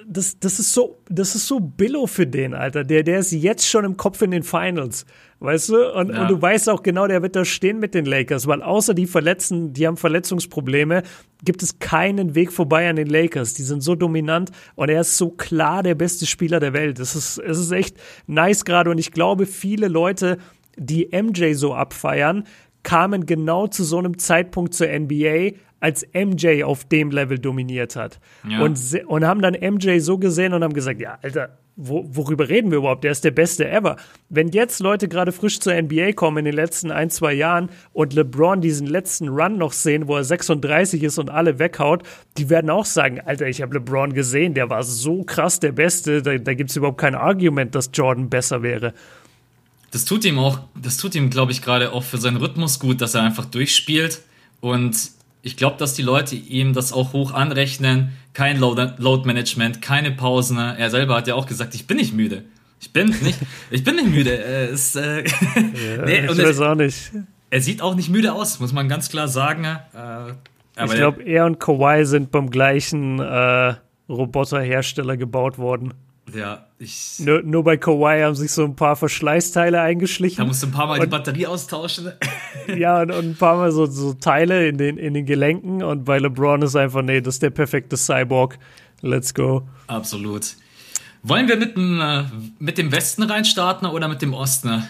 das, das ist so, das ist so Billo für den, Alter. Der, der ist jetzt schon im Kopf in den Finals. Weißt du? Und, ja. und du weißt auch genau, der wird da stehen mit den Lakers, weil außer die Verletzten, die haben Verletzungsprobleme, gibt es keinen Weg vorbei an den Lakers. Die sind so dominant und er ist so klar der beste Spieler der Welt. Es ist, es ist echt nice gerade und ich glaube, viele Leute, die MJ so abfeiern, kamen genau zu so einem Zeitpunkt zur NBA, als MJ auf dem Level dominiert hat. Ja. Und, und haben dann MJ so gesehen und haben gesagt, ja, Alter, wo, worüber reden wir überhaupt? Der ist der Beste ever. Wenn jetzt Leute gerade frisch zur NBA kommen in den letzten ein, zwei Jahren und LeBron diesen letzten Run noch sehen, wo er 36 ist und alle weghaut, die werden auch sagen, Alter, ich habe LeBron gesehen, der war so krass der Beste, da, da gibt es überhaupt kein Argument, dass Jordan besser wäre. Das tut ihm auch, das tut ihm, glaube ich, gerade auch für seinen Rhythmus gut, dass er einfach durchspielt und ich glaube, dass die Leute ihm das auch hoch anrechnen. Kein Load, Load Management, keine Pausen. Er selber hat ja auch gesagt, ich bin nicht müde. Ich bin nicht, ich bin nicht müde. Er ist, äh, ja, nee, ich weiß auch nicht. Er sieht auch nicht müde aus, muss man ganz klar sagen. Äh, ich glaube, er und Kawhi sind beim gleichen äh, Roboterhersteller gebaut worden. Ja, ich. Nur, nur bei Kawhi haben sich so ein paar Verschleißteile eingeschlichen. Da musst du ein paar Mal und, die Batterie austauschen. ja, und, und, ein paar Mal so, so Teile in den, in den Gelenken. Und bei LeBron ist einfach, nee, das ist der perfekte Cyborg. Let's go. Absolut. Wollen wir mit dem, äh, mit dem Westen reinstarten oder mit dem Osten?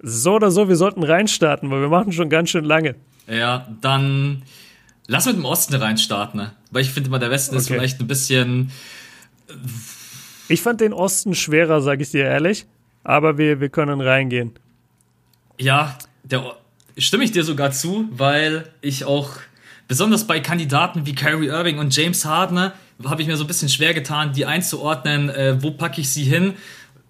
So oder so, wir sollten reinstarten, weil wir machen schon ganz schön lange. Ja, dann lass mit dem Osten reinstarten. Weil ich finde immer, der Westen okay. ist vielleicht ein bisschen ich fand den Osten schwerer, sag ich dir ehrlich. Aber wir, wir können reingehen. Ja, der, stimme ich dir sogar zu, weil ich auch, besonders bei Kandidaten wie Kyrie Irving und James Harden, habe ich mir so ein bisschen schwer getan, die einzuordnen, äh, wo packe ich sie hin.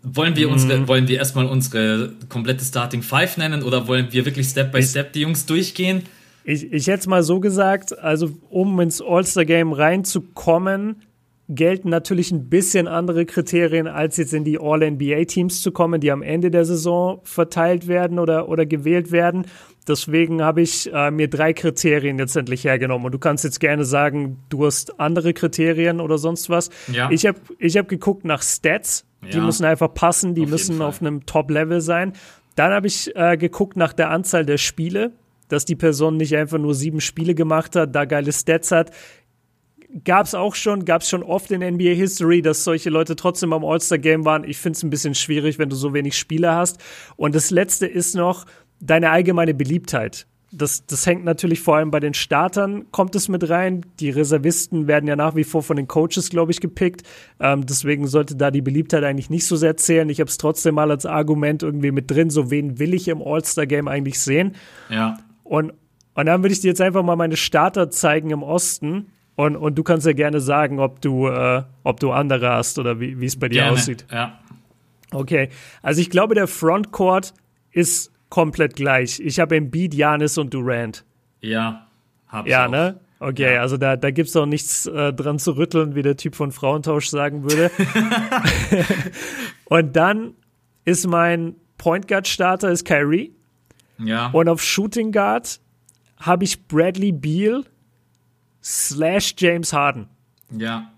Wollen wir, unsere, mhm. wollen wir erstmal unsere komplette Starting Five nennen oder wollen wir wirklich Step by Step die Jungs durchgehen? Ich, ich hätte es mal so gesagt, also um ins All-Star-Game reinzukommen, gelten natürlich ein bisschen andere Kriterien, als jetzt in die All-NBA-Teams zu kommen, die am Ende der Saison verteilt werden oder, oder gewählt werden. Deswegen habe ich äh, mir drei Kriterien letztendlich hergenommen. Und du kannst jetzt gerne sagen, du hast andere Kriterien oder sonst was. Ja. Ich habe ich hab geguckt nach Stats. Die ja. müssen einfach passen, die auf müssen auf einem Top-Level sein. Dann habe ich äh, geguckt nach der Anzahl der Spiele, dass die Person nicht einfach nur sieben Spiele gemacht hat, da geile Stats hat gab es auch schon, gab es schon oft in NBA History, dass solche Leute trotzdem am All-Star-Game waren. Ich finde es ein bisschen schwierig, wenn du so wenig Spieler hast. Und das letzte ist noch deine allgemeine Beliebtheit. Das, das hängt natürlich vor allem bei den Startern, kommt es mit rein. Die Reservisten werden ja nach wie vor von den Coaches, glaube ich, gepickt. Ähm, deswegen sollte da die Beliebtheit eigentlich nicht so sehr zählen. Ich habe es trotzdem mal als Argument irgendwie mit drin, so wen will ich im All-Star-Game eigentlich sehen. Ja. Und, und dann würde ich dir jetzt einfach mal meine Starter zeigen im Osten. Und, und du kannst ja gerne sagen, ob du, äh, ob du andere hast oder wie es bei dir gerne, aussieht. Ja. Okay, also ich glaube, der Frontcourt ist komplett gleich. Ich habe Embiid, Janis und Durant. Ja, ich Ja, auch. ne? Okay, ja. also da, da gibt es auch nichts äh, dran zu rütteln, wie der Typ von Frauentausch sagen würde. und dann ist mein Point Guard Starter ist Kyrie. Ja. Und auf Shooting Guard habe ich Bradley Beal slash James Harden. Ja.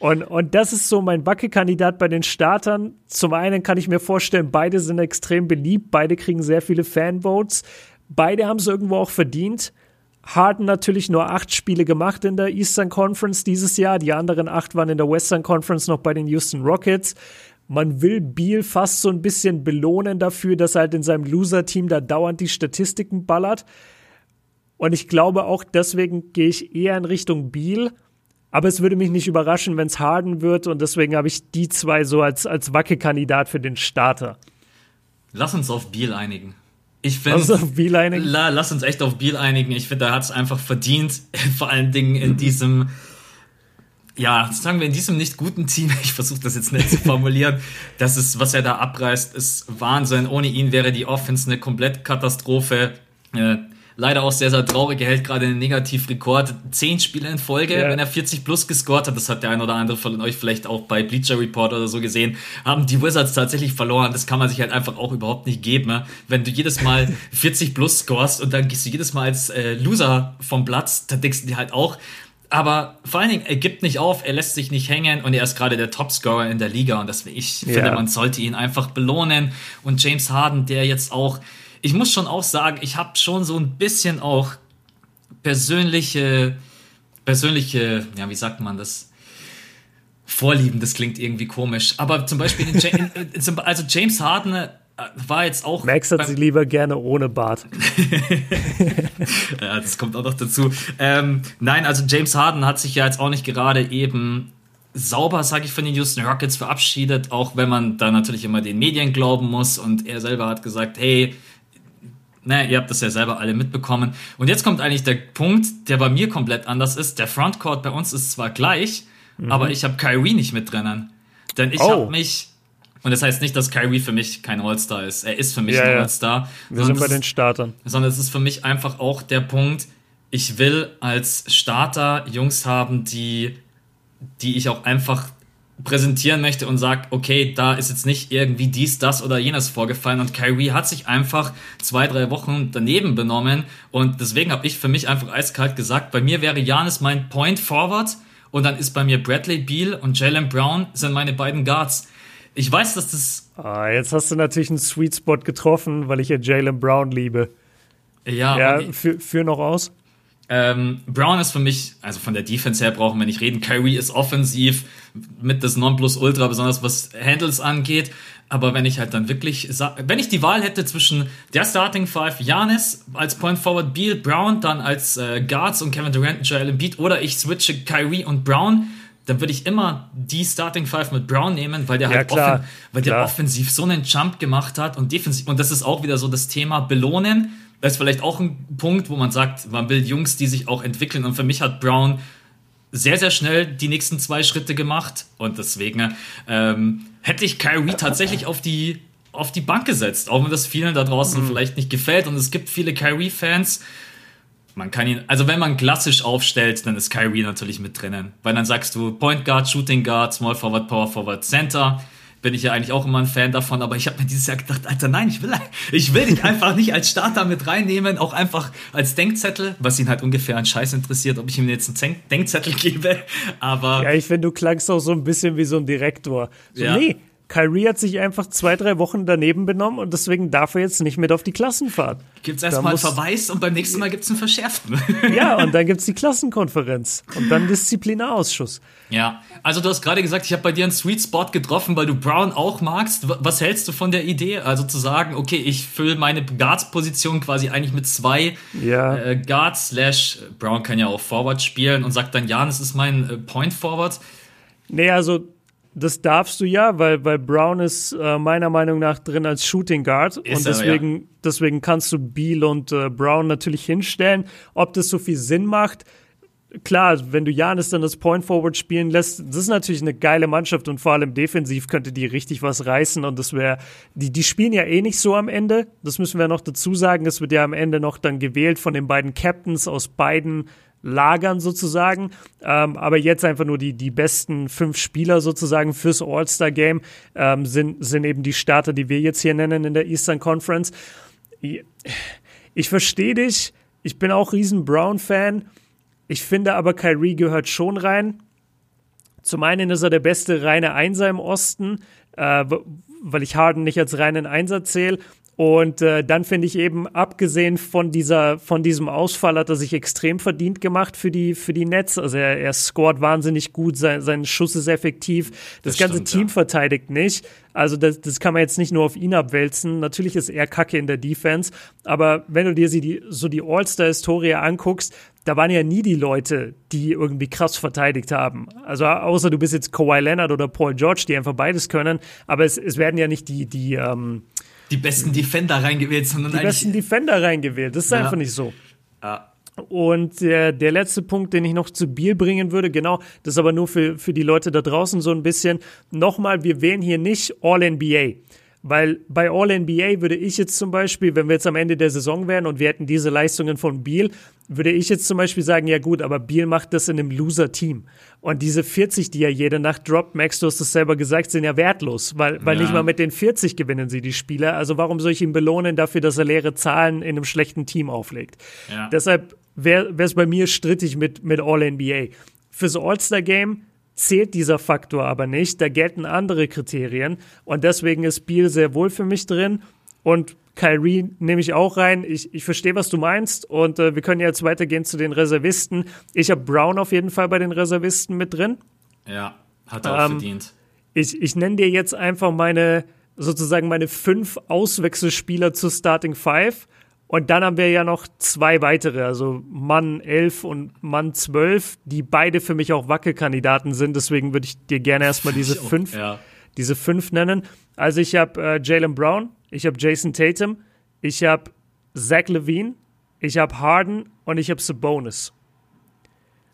Und, und das ist so mein Wackelkandidat bei den Startern. Zum einen kann ich mir vorstellen, beide sind extrem beliebt, beide kriegen sehr viele Fanvotes, beide haben es irgendwo auch verdient. Harden natürlich nur acht Spiele gemacht in der Eastern Conference dieses Jahr, die anderen acht waren in der Western Conference noch bei den Houston Rockets. Man will Beal fast so ein bisschen belohnen dafür, dass er halt in seinem Loser-Team da dauernd die Statistiken ballert. Und ich glaube auch deswegen gehe ich eher in Richtung Beal. Aber es würde mich nicht überraschen, wenn es Harden wird. Und deswegen habe ich die zwei so als, als Wackelkandidat für den Starter. Lass uns auf Beal einigen. Ich finde, lass, uns auf Beal einigen? La, lass uns echt auf Beal einigen. Ich finde, er hat es einfach verdient. Vor allen Dingen in diesem, ja, sagen wir, in diesem nicht guten Team. Ich versuche das jetzt nicht zu formulieren. Das ist, was er da abreißt, ist Wahnsinn. Ohne ihn wäre die Offense eine komplett Katastrophe. Äh, leider auch sehr, sehr traurig. Er hält gerade einen Negativrekord. Zehn Spiele in Folge, ja. wenn er 40 plus gescored hat. Das hat der ein oder andere von euch vielleicht auch bei Bleacher Report oder so gesehen. Haben die Wizards tatsächlich verloren. Das kann man sich halt einfach auch überhaupt nicht geben. Wenn du jedes Mal 40 plus scorest und dann gehst du jedes Mal als äh, Loser vom Platz, dann denkst du dir halt auch, aber vor allen Dingen, er gibt nicht auf, er lässt sich nicht hängen und er ist gerade der Topscorer in der Liga und deswegen, ich ja. finde, man sollte ihn einfach belohnen. Und James Harden, der jetzt auch, ich muss schon auch sagen, ich habe schon so ein bisschen auch persönliche, persönliche, ja, wie sagt man das? Vorlieben, das klingt irgendwie komisch. Aber zum Beispiel, in, in, also James Harden war jetzt auch. Max hat sie lieber gerne ohne Bart. ja, das kommt auch noch dazu. Ähm, nein, also James Harden hat sich ja jetzt auch nicht gerade eben sauber, sage ich, von den Houston Rockets verabschiedet, auch wenn man da natürlich immer den Medien glauben muss. Und er selber hat gesagt, hey, naja, ihr habt das ja selber alle mitbekommen. Und jetzt kommt eigentlich der Punkt, der bei mir komplett anders ist. Der Frontcourt bei uns ist zwar gleich, mhm. aber ich habe Kyrie nicht mit drinnen. Denn ich oh. habe mich und das heißt nicht, dass Kyrie für mich kein All-Star ist. Er ist für mich ja, ein All-Star. Wir sind bei den Startern. Sondern es ist für mich einfach auch der Punkt, ich will als Starter Jungs haben, die, die ich auch einfach präsentieren möchte und sage, okay, da ist jetzt nicht irgendwie dies, das oder jenes vorgefallen und Kyrie hat sich einfach zwei, drei Wochen daneben benommen und deswegen habe ich für mich einfach eiskalt gesagt, bei mir wäre Janis mein Point Forward und dann ist bei mir Bradley Beal und Jalen Brown sind meine beiden Guards. Ich weiß, dass das. Ah, jetzt hast du natürlich einen Sweet Spot getroffen, weil ich ja Jalen Brown liebe. Ja, ja für, für noch aus. Ähm, Brown ist für mich, also von der Defense her brauchen wir nicht reden. Kyrie ist offensiv mit das Nonplusultra, besonders was Handles angeht. Aber wenn ich halt dann wirklich, wenn ich die Wahl hätte zwischen der Starting Five, Janis als Point Forward, Beal, Brown, dann als äh, Guards und Kevin Durant und Joel Embiid oder ich switche Kyrie und Brown, dann würde ich immer die Starting Five mit Brown nehmen, weil der ja, halt klar, offen, weil klar. der offensiv so einen Jump gemacht hat und defensiv und das ist auch wieder so das Thema belohnen. Das ist vielleicht auch ein Punkt, wo man sagt, man will Jungs, die sich auch entwickeln und für mich hat Brown sehr, sehr schnell die nächsten zwei Schritte gemacht und deswegen ähm, hätte ich Kyrie tatsächlich auf die auf die Bank gesetzt, auch wenn das vielen da draußen mhm. vielleicht nicht gefällt und es gibt viele Kyrie-Fans, man kann ihn, also wenn man klassisch aufstellt, dann ist Kyrie natürlich mit drinnen. Weil dann sagst du Point Guard, Shooting Guard, Small Forward, Power Forward, Center. Bin ich ja eigentlich auch immer ein Fan davon, aber ich habe mir dieses Jahr gedacht, Alter, nein, ich will, ich will dich einfach nicht als Starter mit reinnehmen, auch einfach als Denkzettel, was ihn halt ungefähr an Scheiß interessiert, ob ich ihm jetzt einen Denkzettel gebe. Aber. Ja, ich finde, du klangst auch so ein bisschen wie so ein Direktor. So, ja. nee, Kyrie hat sich einfach zwei, drei Wochen daneben benommen und deswegen darf er jetzt nicht mit auf die Klassenfahrt. Gibt es erstmal einen Verweis und beim nächsten Mal gibt es einen verschärften. Ja, und dann gibt es die Klassenkonferenz und dann Disziplinarausschuss. Ja, also du hast gerade gesagt, ich habe bei dir einen Sweet Spot getroffen, weil du Brown auch magst. Was hältst du von der Idee? Also zu sagen, okay, ich fülle meine Guards-Position quasi eigentlich mit zwei ja. äh, Guards, slash Brown kann ja auch Forward spielen und sagt dann, ja, das ist mein äh, Point Forward. Nee, also das darfst du ja, weil, weil Brown ist äh, meiner Meinung nach drin als Shooting Guard ist und deswegen, ja. deswegen kannst du Beal und äh, Brown natürlich hinstellen. Ob das so viel Sinn macht, klar, wenn du Janis dann das Point Forward spielen lässt, das ist natürlich eine geile Mannschaft und vor allem defensiv könnte die richtig was reißen und das wäre, die, die spielen ja eh nicht so am Ende. Das müssen wir noch dazu sagen. Es wird ja am Ende noch dann gewählt von den beiden Captains aus beiden lagern sozusagen. Ähm, aber jetzt einfach nur die, die besten fünf Spieler sozusagen fürs All-Star-Game ähm, sind, sind eben die Starter, die wir jetzt hier nennen in der Eastern Conference. Ich, ich verstehe dich. Ich bin auch riesen Brown-Fan. Ich finde aber, Kyrie gehört schon rein. Zum einen ist er der beste reine Einser im Osten, äh, weil ich Harden nicht als reinen Einser zähle. Und äh, dann finde ich eben, abgesehen von dieser, von diesem Ausfall, hat er sich extrem verdient gemacht für die, für die Nets. Also er, er scored wahnsinnig gut, sein, sein Schuss ist effektiv. Das, das ganze stimmt, Team ja. verteidigt nicht. Also das, das kann man jetzt nicht nur auf ihn abwälzen. Natürlich ist er Kacke in der Defense, aber wenn du dir die, so die All-Star-Historie anguckst, da waren ja nie die Leute, die irgendwie krass verteidigt haben. Also außer du bist jetzt Kawhi Leonard oder Paul George, die einfach beides können, aber es, es werden ja nicht die, die ähm, die besten Defender reingewählt, sondern die besten Defender reingewählt. Das ist ja. einfach nicht so. Ja. Und der, der letzte Punkt, den ich noch zu Biel bringen würde, genau, das ist aber nur für, für die Leute da draußen so ein bisschen. Nochmal, wir wählen hier nicht All-NBA. Weil bei All-NBA würde ich jetzt zum Beispiel, wenn wir jetzt am Ende der Saison wären und wir hätten diese Leistungen von Beal, würde ich jetzt zum Beispiel sagen, ja gut, aber Beal macht das in einem Loser-Team. Und diese 40, die er jede Nacht droppt, Max, du hast es selber gesagt, sind ja wertlos, weil, weil ja. nicht mal mit den 40 gewinnen sie die Spiele. Also warum soll ich ihn belohnen dafür, dass er leere Zahlen in einem schlechten Team auflegt? Ja. Deshalb wäre es bei mir strittig mit, mit All-NBA. Fürs All-Star-Game zählt dieser Faktor aber nicht. Da gelten andere Kriterien. Und deswegen ist Beal sehr wohl für mich drin. Und Kyrie nehme ich auch rein. Ich, ich verstehe, was du meinst. Und äh, wir können jetzt weitergehen zu den Reservisten. Ich habe Brown auf jeden Fall bei den Reservisten mit drin. Ja, hat er auch ähm, verdient. Ich, ich nenne dir jetzt einfach meine, sozusagen meine fünf Auswechselspieler zur Starting Five. Und dann haben wir ja noch zwei weitere, also Mann 11 und Mann 12, die beide für mich auch Wackelkandidaten sind. Deswegen würde ich dir gerne erstmal diese fünf, ja. diese fünf nennen. Also ich habe äh, Jalen Brown, ich habe Jason Tatum, ich habe Zach Levine, ich habe Harden und ich habe Sabonis.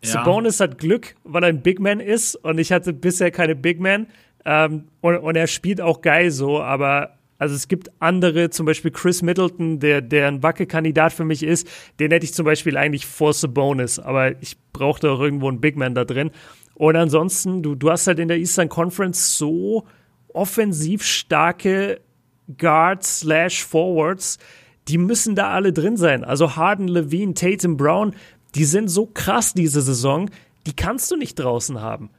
Ja. Sabonis hat Glück, weil er ein Big Man ist und ich hatte bisher keine Big Man. Ähm, und, und er spielt auch geil so, aber also es gibt andere, zum Beispiel Chris Middleton, der, der ein Wackelkandidat für mich ist. Den hätte ich zum Beispiel eigentlich vor Sabonis, aber ich brauchte auch irgendwo einen Big Man da drin. Und ansonsten, du, du hast halt in der Eastern Conference so offensiv starke Guards slash Forwards, die müssen da alle drin sein. Also Harden, Levine, Tatum, Brown, die sind so krass diese Saison, die kannst du nicht draußen haben.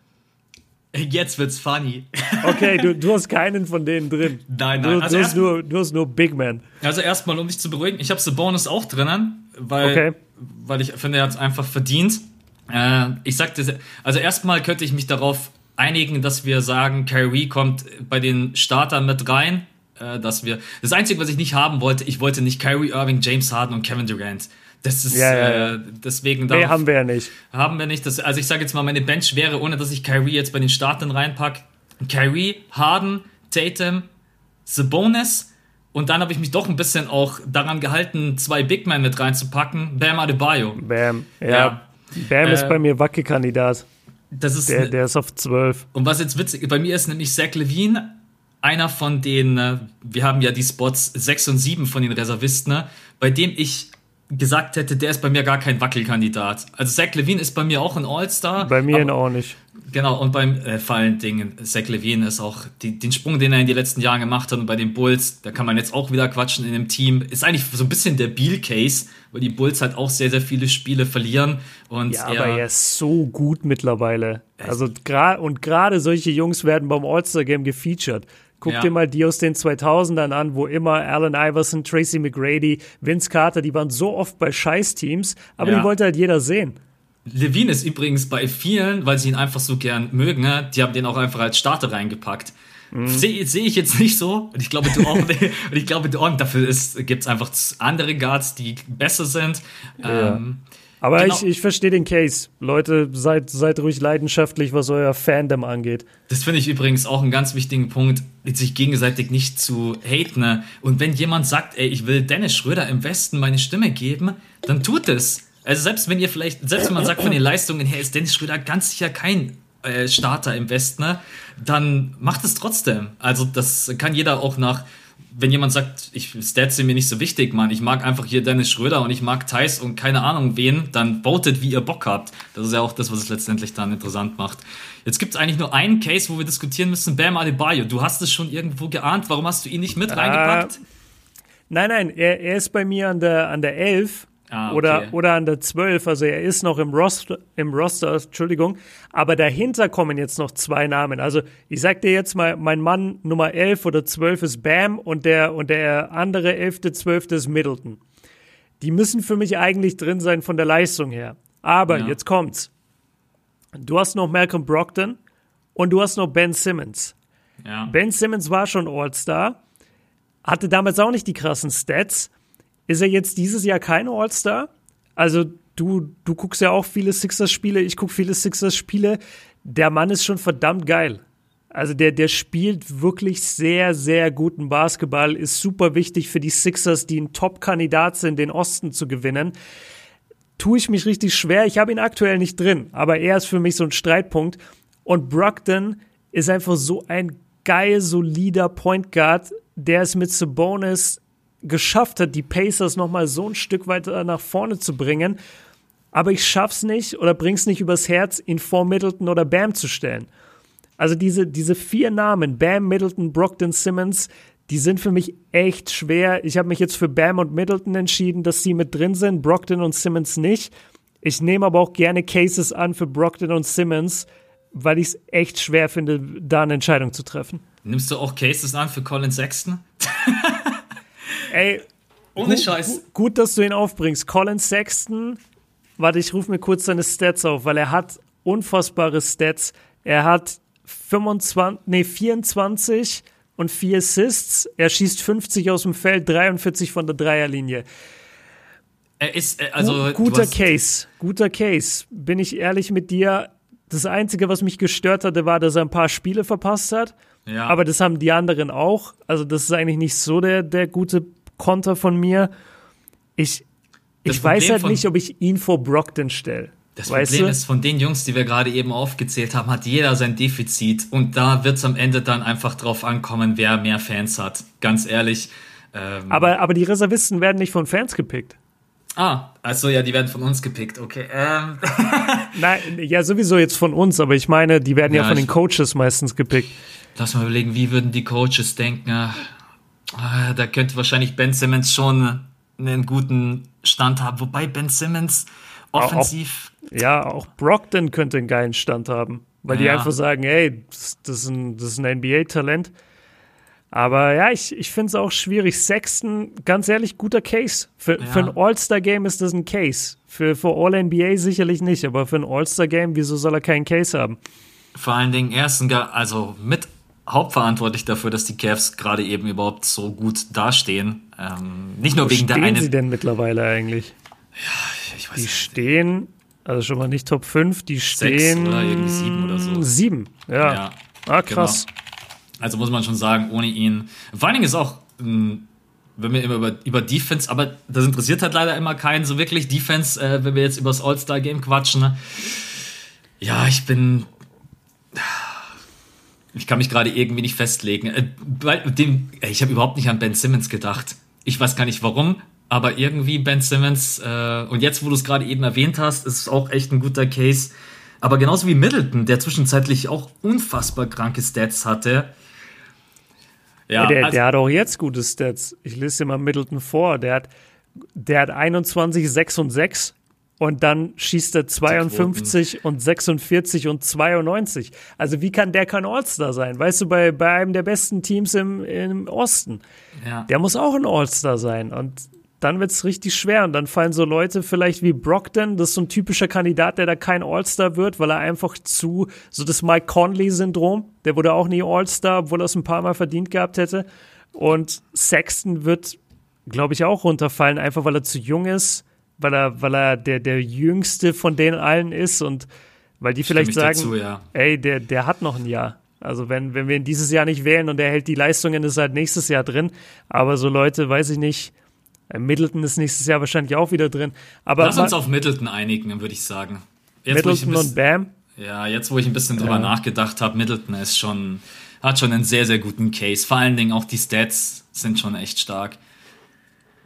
Jetzt wird's funny. Okay, du, du hast keinen von denen drin. Nein, nein. Du, also du, hast, nur, du hast nur Big Man. Also erstmal, um dich zu beruhigen, ich habe Bonus auch drinnen, weil, okay. weil ich finde, er hat es einfach verdient. Äh, ich sagte, also erstmal könnte ich mich darauf einigen, dass wir sagen, Kyrie kommt bei den Startern mit rein. Äh, dass wir. Das Einzige, was ich nicht haben wollte, ich wollte nicht Kyrie Irving, James Harden und Kevin Durant. Das ist ja, ja. Äh, deswegen. Nee, haben wir ja nicht. Haben wir nicht. Das, also ich sage jetzt mal, meine Bench wäre, ohne dass ich Kyrie jetzt bei den Startern reinpacke, Kyrie, Harden, Tatum, Sabonis und dann habe ich mich doch ein bisschen auch daran gehalten, zwei Big Men mit reinzupacken. Bam Adebayo. Bam, ja. ja. Bam äh, ist bei mir Wackelkandidat. Das ist der, der ist auf 12. Und was jetzt witzig, bei mir ist nämlich Zach Levine einer von den, äh, wir haben ja die Spots 6 und 7 von den Reservisten, ne, bei dem ich gesagt hätte, der ist bei mir gar kein Wackelkandidat. Also Zach Levine ist bei mir auch ein All-Star. Bei mir aber, auch nicht. Genau, und beim äh, fallen Dingen, Zach Levine ist auch die, den Sprung, den er in den letzten Jahren gemacht hat und bei den Bulls, da kann man jetzt auch wieder quatschen in dem Team, ist eigentlich so ein bisschen der Beal-Case, weil die Bulls halt auch sehr, sehr viele Spiele verlieren. Und ja, er, aber er ist so gut mittlerweile. Also gerade und gerade solche Jungs werden beim All-Star-Game gefeatured. Guck ja. dir mal die aus den 2000ern an, wo immer Allen Iverson, Tracy McGrady, Vince Carter, die waren so oft bei Scheißteams, aber ja. die wollte halt jeder sehen. Levine ist übrigens bei vielen, weil sie ihn einfach so gern mögen, ne? die haben den auch einfach als Starter reingepackt. Mhm. Sehe seh ich jetzt nicht so. Und ich glaube, du auch, und ich glaube, du auch, dafür gibt es einfach andere Guards, die besser sind. Ja. Ähm, aber genau. ich, ich verstehe den Case. Leute, seid, seid ruhig leidenschaftlich, was euer Fandom angeht. Das finde ich übrigens auch einen ganz wichtigen Punkt, sich gegenseitig nicht zu haten. Ne? Und wenn jemand sagt, ey, ich will Dennis Schröder im Westen meine Stimme geben, dann tut es. Also selbst wenn ihr vielleicht, selbst wenn man sagt, von den Leistungen her ist Dennis Schröder ganz sicher kein äh, Starter im Westen, ne? dann macht es trotzdem. Also das kann jeder auch nach wenn jemand sagt, ich, Stats sind mir nicht so wichtig, Mann, ich mag einfach hier Dennis Schröder und ich mag Thais und keine Ahnung wen, dann votet, wie ihr Bock habt. Das ist ja auch das, was es letztendlich dann interessant macht. Jetzt gibt es eigentlich nur einen Case, wo wir diskutieren müssen, Bam Adebayo. Du hast es schon irgendwo geahnt, warum hast du ihn nicht mit äh, reingepackt? Nein, nein, er, er ist bei mir an der, an der 11 Ah, okay. oder, oder an der 12, also er ist noch im Roster, im Roster, Entschuldigung, aber dahinter kommen jetzt noch zwei Namen. Also ich sag dir jetzt mal, mein Mann Nummer 11 oder 12 ist Bam und der, und der andere 11., 12. ist Middleton. Die müssen für mich eigentlich drin sein von der Leistung her. Aber ja. jetzt kommt's. Du hast noch Malcolm Brockton und du hast noch Ben Simmons. Ja. Ben Simmons war schon All-Star, hatte damals auch nicht die krassen Stats, ist er jetzt dieses Jahr kein All-Star? Also du, du guckst ja auch viele Sixers-Spiele, ich gucke viele Sixers-Spiele. Der Mann ist schon verdammt geil. Also der, der spielt wirklich sehr, sehr guten Basketball, ist super wichtig für die Sixers, die ein Top-Kandidat sind, den Osten zu gewinnen. Tue ich mich richtig schwer. Ich habe ihn aktuell nicht drin, aber er ist für mich so ein Streitpunkt. Und Brockton ist einfach so ein geil, solider Point Guard, der es mit Sabonis geschafft hat, die Pacers nochmal so ein Stück weiter nach vorne zu bringen. Aber ich schaff's nicht oder bring's nicht übers Herz, ihn vor Middleton oder Bam zu stellen. Also diese, diese vier Namen, Bam, Middleton, Brockton, Simmons, die sind für mich echt schwer. Ich habe mich jetzt für Bam und Middleton entschieden, dass sie mit drin sind, Brockton und Simmons nicht. Ich nehme aber auch gerne Cases an für Brockton und Simmons, weil ich es echt schwer finde, da eine Entscheidung zu treffen. Nimmst du auch Cases an für Colin Sexton? Ey, ohne gut, Scheiß. Gut, dass du ihn aufbringst. Colin Sexton, warte, ich rufe mir kurz seine Stats auf, weil er hat unfassbare Stats. Er hat 25, nee, 24 und 4 Assists. Er schießt 50 aus dem Feld, 43 von der Dreierlinie. Er ist, äh, also. Guter Case, guter Case. Bin ich ehrlich mit dir? Das Einzige, was mich gestört hatte, war, dass er ein paar Spiele verpasst hat. Ja. Aber das haben die anderen auch. Also, das ist eigentlich nicht so der, der gute Konter von mir. Ich, ich weiß halt nicht, ob ich ihn vor Brockton stelle. Das weißt Problem du? ist, von den Jungs, die wir gerade eben aufgezählt haben, hat jeder sein Defizit. Und da wird es am Ende dann einfach drauf ankommen, wer mehr Fans hat. Ganz ehrlich. Ähm aber, aber die Reservisten werden nicht von Fans gepickt. Ah, also ja, die werden von uns gepickt, okay. Ähm. Nein, ja, sowieso jetzt von uns, aber ich meine, die werden ja, ja von den Coaches meistens gepickt. Lass mal überlegen, wie würden die Coaches denken? Ah, da könnte wahrscheinlich Ben Simmons schon einen guten Stand haben, wobei Ben Simmons offensiv. Auch, ja, auch Brockton könnte einen geilen Stand haben, weil ja. die einfach sagen, hey, das, das ist ein, ein NBA-Talent. Aber ja, ich, ich finde es auch schwierig. Sexton, ganz ehrlich, guter Case. Für, ja. für ein All-Star-Game ist das ein Case. Für, für All-NBA sicherlich nicht, aber für ein All-Star-Game, wieso soll er keinen Case haben? Vor allen Dingen, er ist ein, also mit hauptverantwortlich dafür, dass die Cavs gerade eben überhaupt so gut dastehen. Ähm, nicht nur Wo wegen der einen. sie denn mittlerweile eigentlich? Ja, ich weiß Die nicht. stehen, also schon mal nicht Top 5, die stehen. Sechs oder irgendwie sieben oder so. Sieben, ja. ja ah, krass. Genau. Also muss man schon sagen, ohne ihn. Vor allen Dingen ist auch, ähm, wenn wir immer über, über Defense, aber das interessiert halt leider immer keinen so wirklich. Defense, äh, wenn wir jetzt über das All-Star-Game quatschen. Ne? Ja, ich bin. Ich kann mich gerade irgendwie nicht festlegen. Äh, bei dem, ich habe überhaupt nicht an Ben Simmons gedacht. Ich weiß gar nicht warum, aber irgendwie Ben Simmons, äh, und jetzt, wo du es gerade eben erwähnt hast, ist es auch echt ein guter Case. Aber genauso wie Middleton, der zwischenzeitlich auch unfassbar kranke Stats hatte. Ja, der, also, der hat auch jetzt gute Stats. Ich lese dir mal Middleton vor. Der hat, der hat 21, 6 und 6 und dann schießt er 52 und 46 und 92. Also wie kann der kein All-Star sein? Weißt du, bei, bei einem der besten Teams im, im Osten, ja. der muss auch ein All-Star sein. Und dann wird es richtig schwer. Und dann fallen so Leute vielleicht wie Brockton, das ist so ein typischer Kandidat, der da kein All-Star wird, weil er einfach zu, so das Mike Conley-Syndrom, der wurde auch nie All-Star, obwohl er es ein paar Mal verdient gehabt hätte. Und Sexton wird, glaube ich, auch runterfallen, einfach weil er zu jung ist, weil er, weil er der, der jüngste von denen allen ist und weil die vielleicht sagen, dazu, ja. ey, der, der hat noch ein Jahr. Also wenn, wenn wir ihn dieses Jahr nicht wählen und er hält die Leistungen, ist er halt nächstes Jahr drin. Aber so Leute, weiß ich nicht, äh, Middleton ist nächstes Jahr wahrscheinlich auch wieder drin. Aber Lass uns auf Middleton einigen, würde ich sagen. Jetzt, Middleton bisschen, und Bam? Ja, jetzt wo ich ein bisschen drüber ja. nachgedacht habe, Middleton ist schon, hat schon einen sehr, sehr guten Case. Vor allen Dingen auch die Stats sind schon echt stark.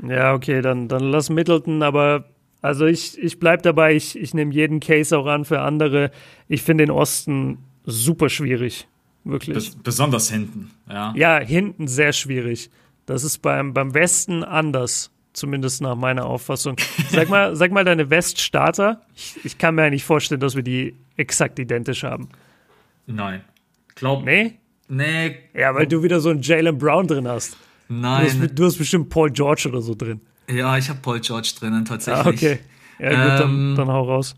Ja, okay, dann, dann lass Middleton, aber also ich, ich bleib dabei, ich, ich nehme jeden Case auch an für andere. Ich finde den Osten super schwierig. Wirklich. Bes besonders hinten, ja. Ja, hinten sehr schwierig. Das ist beim, beim Westen anders, zumindest nach meiner Auffassung. Sag mal, sag mal deine Weststarter. Ich, ich kann mir eigentlich vorstellen, dass wir die exakt identisch haben. Nein. Glaub. Nee? Nee. Ja, weil du wieder so einen Jalen Brown drin hast. Nein. Du hast, du hast, bestimmt Paul George oder so drin. Ja, ich habe Paul George drinnen tatsächlich. Ah, okay. Ja, gut, ähm, dann, dann hau raus.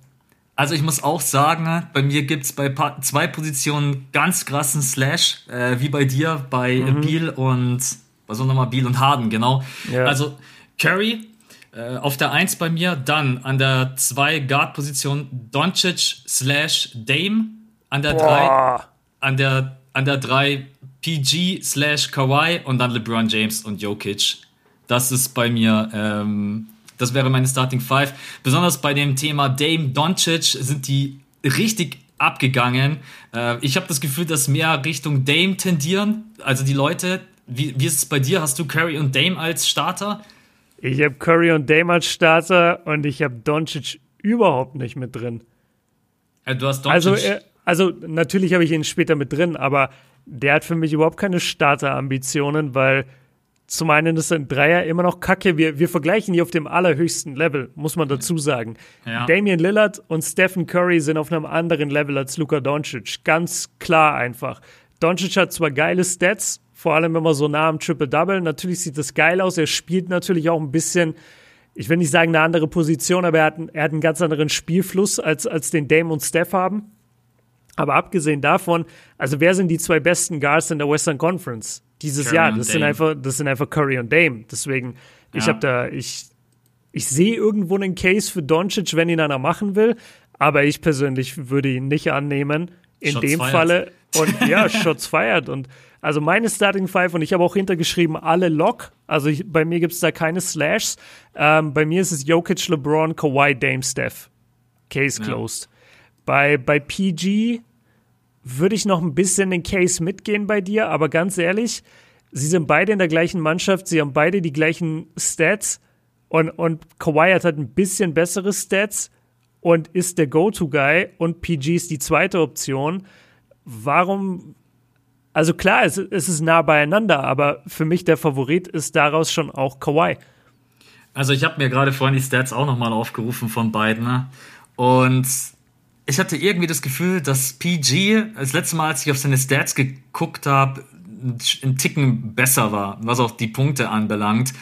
Also ich muss auch sagen, bei mir gibt es bei zwei Positionen ganz krassen Slash, äh, wie bei dir, bei mhm. Beal und was soll nochmal Beal und Harden, genau. Ja. Also Curry äh, auf der 1 bei mir, dann an der 2 Guard-Position Doncic slash Dame, an der 3 an der an der 3 PG slash Kawhi und dann LeBron James und Jokic. Das ist bei mir, ähm, das wäre meine Starting Five. Besonders bei dem Thema Dame Doncic sind die richtig abgegangen. Äh, ich habe das Gefühl, dass mehr Richtung Dame tendieren. Also die Leute, Wie, wie ist es bei dir? Hast du Curry und Dame als Starter? Ich habe Curry und Dame als Starter und ich habe Doncic überhaupt nicht mit drin. Ja, du hast Doncic. Also, also natürlich habe ich ihn später mit drin, aber der hat für mich überhaupt keine Starter-Ambitionen, weil zum einen ist ein Dreier immer noch kacke. Wir, wir vergleichen hier auf dem allerhöchsten Level, muss man dazu sagen. Ja. Damian Lillard und Stephen Curry sind auf einem anderen Level als Luka Doncic. Ganz klar einfach. Doncic hat zwar geile Stats, vor allem immer so nah am Triple-Double. Natürlich sieht das geil aus. Er spielt natürlich auch ein bisschen, ich will nicht sagen eine andere Position, aber er hat, er hat einen ganz anderen Spielfluss, als, als den Dame und Steph haben. Aber abgesehen davon, also wer sind die zwei besten Guards in der Western Conference dieses Curry Jahr? Das sind einfach, das sind einfach Curry und Dame. Deswegen, ja. ich habe da, ich, ich sehe irgendwo einen Case für Doncic, wenn ihn einer machen will. Aber ich persönlich würde ihn nicht annehmen. In Shots dem fired. Falle. Und ja, Shots feiert. Und also meine Starting Five, und ich habe auch hintergeschrieben, alle Lock. Also ich, bei mir gibt es da keine Slashs. Ähm, bei mir ist es Jokic, LeBron, Kawhi, Dame, Steph. Case closed. Bei, bei PG würde ich noch ein bisschen den Case mitgehen bei dir, aber ganz ehrlich, sie sind beide in der gleichen Mannschaft, sie haben beide die gleichen Stats und, und Kawhi hat halt ein bisschen bessere Stats und ist der Go-To-Guy und PG ist die zweite Option. Warum? Also klar, es, es ist nah beieinander, aber für mich der Favorit ist daraus schon auch Kawhi. Also ich habe mir gerade vorhin die Stats auch nochmal aufgerufen von beiden ne? und ich hatte irgendwie das Gefühl, dass PG das letzte Mal, als ich auf seine Stats geguckt habe, ein Ticken besser war, was auch die Punkte anbelangt.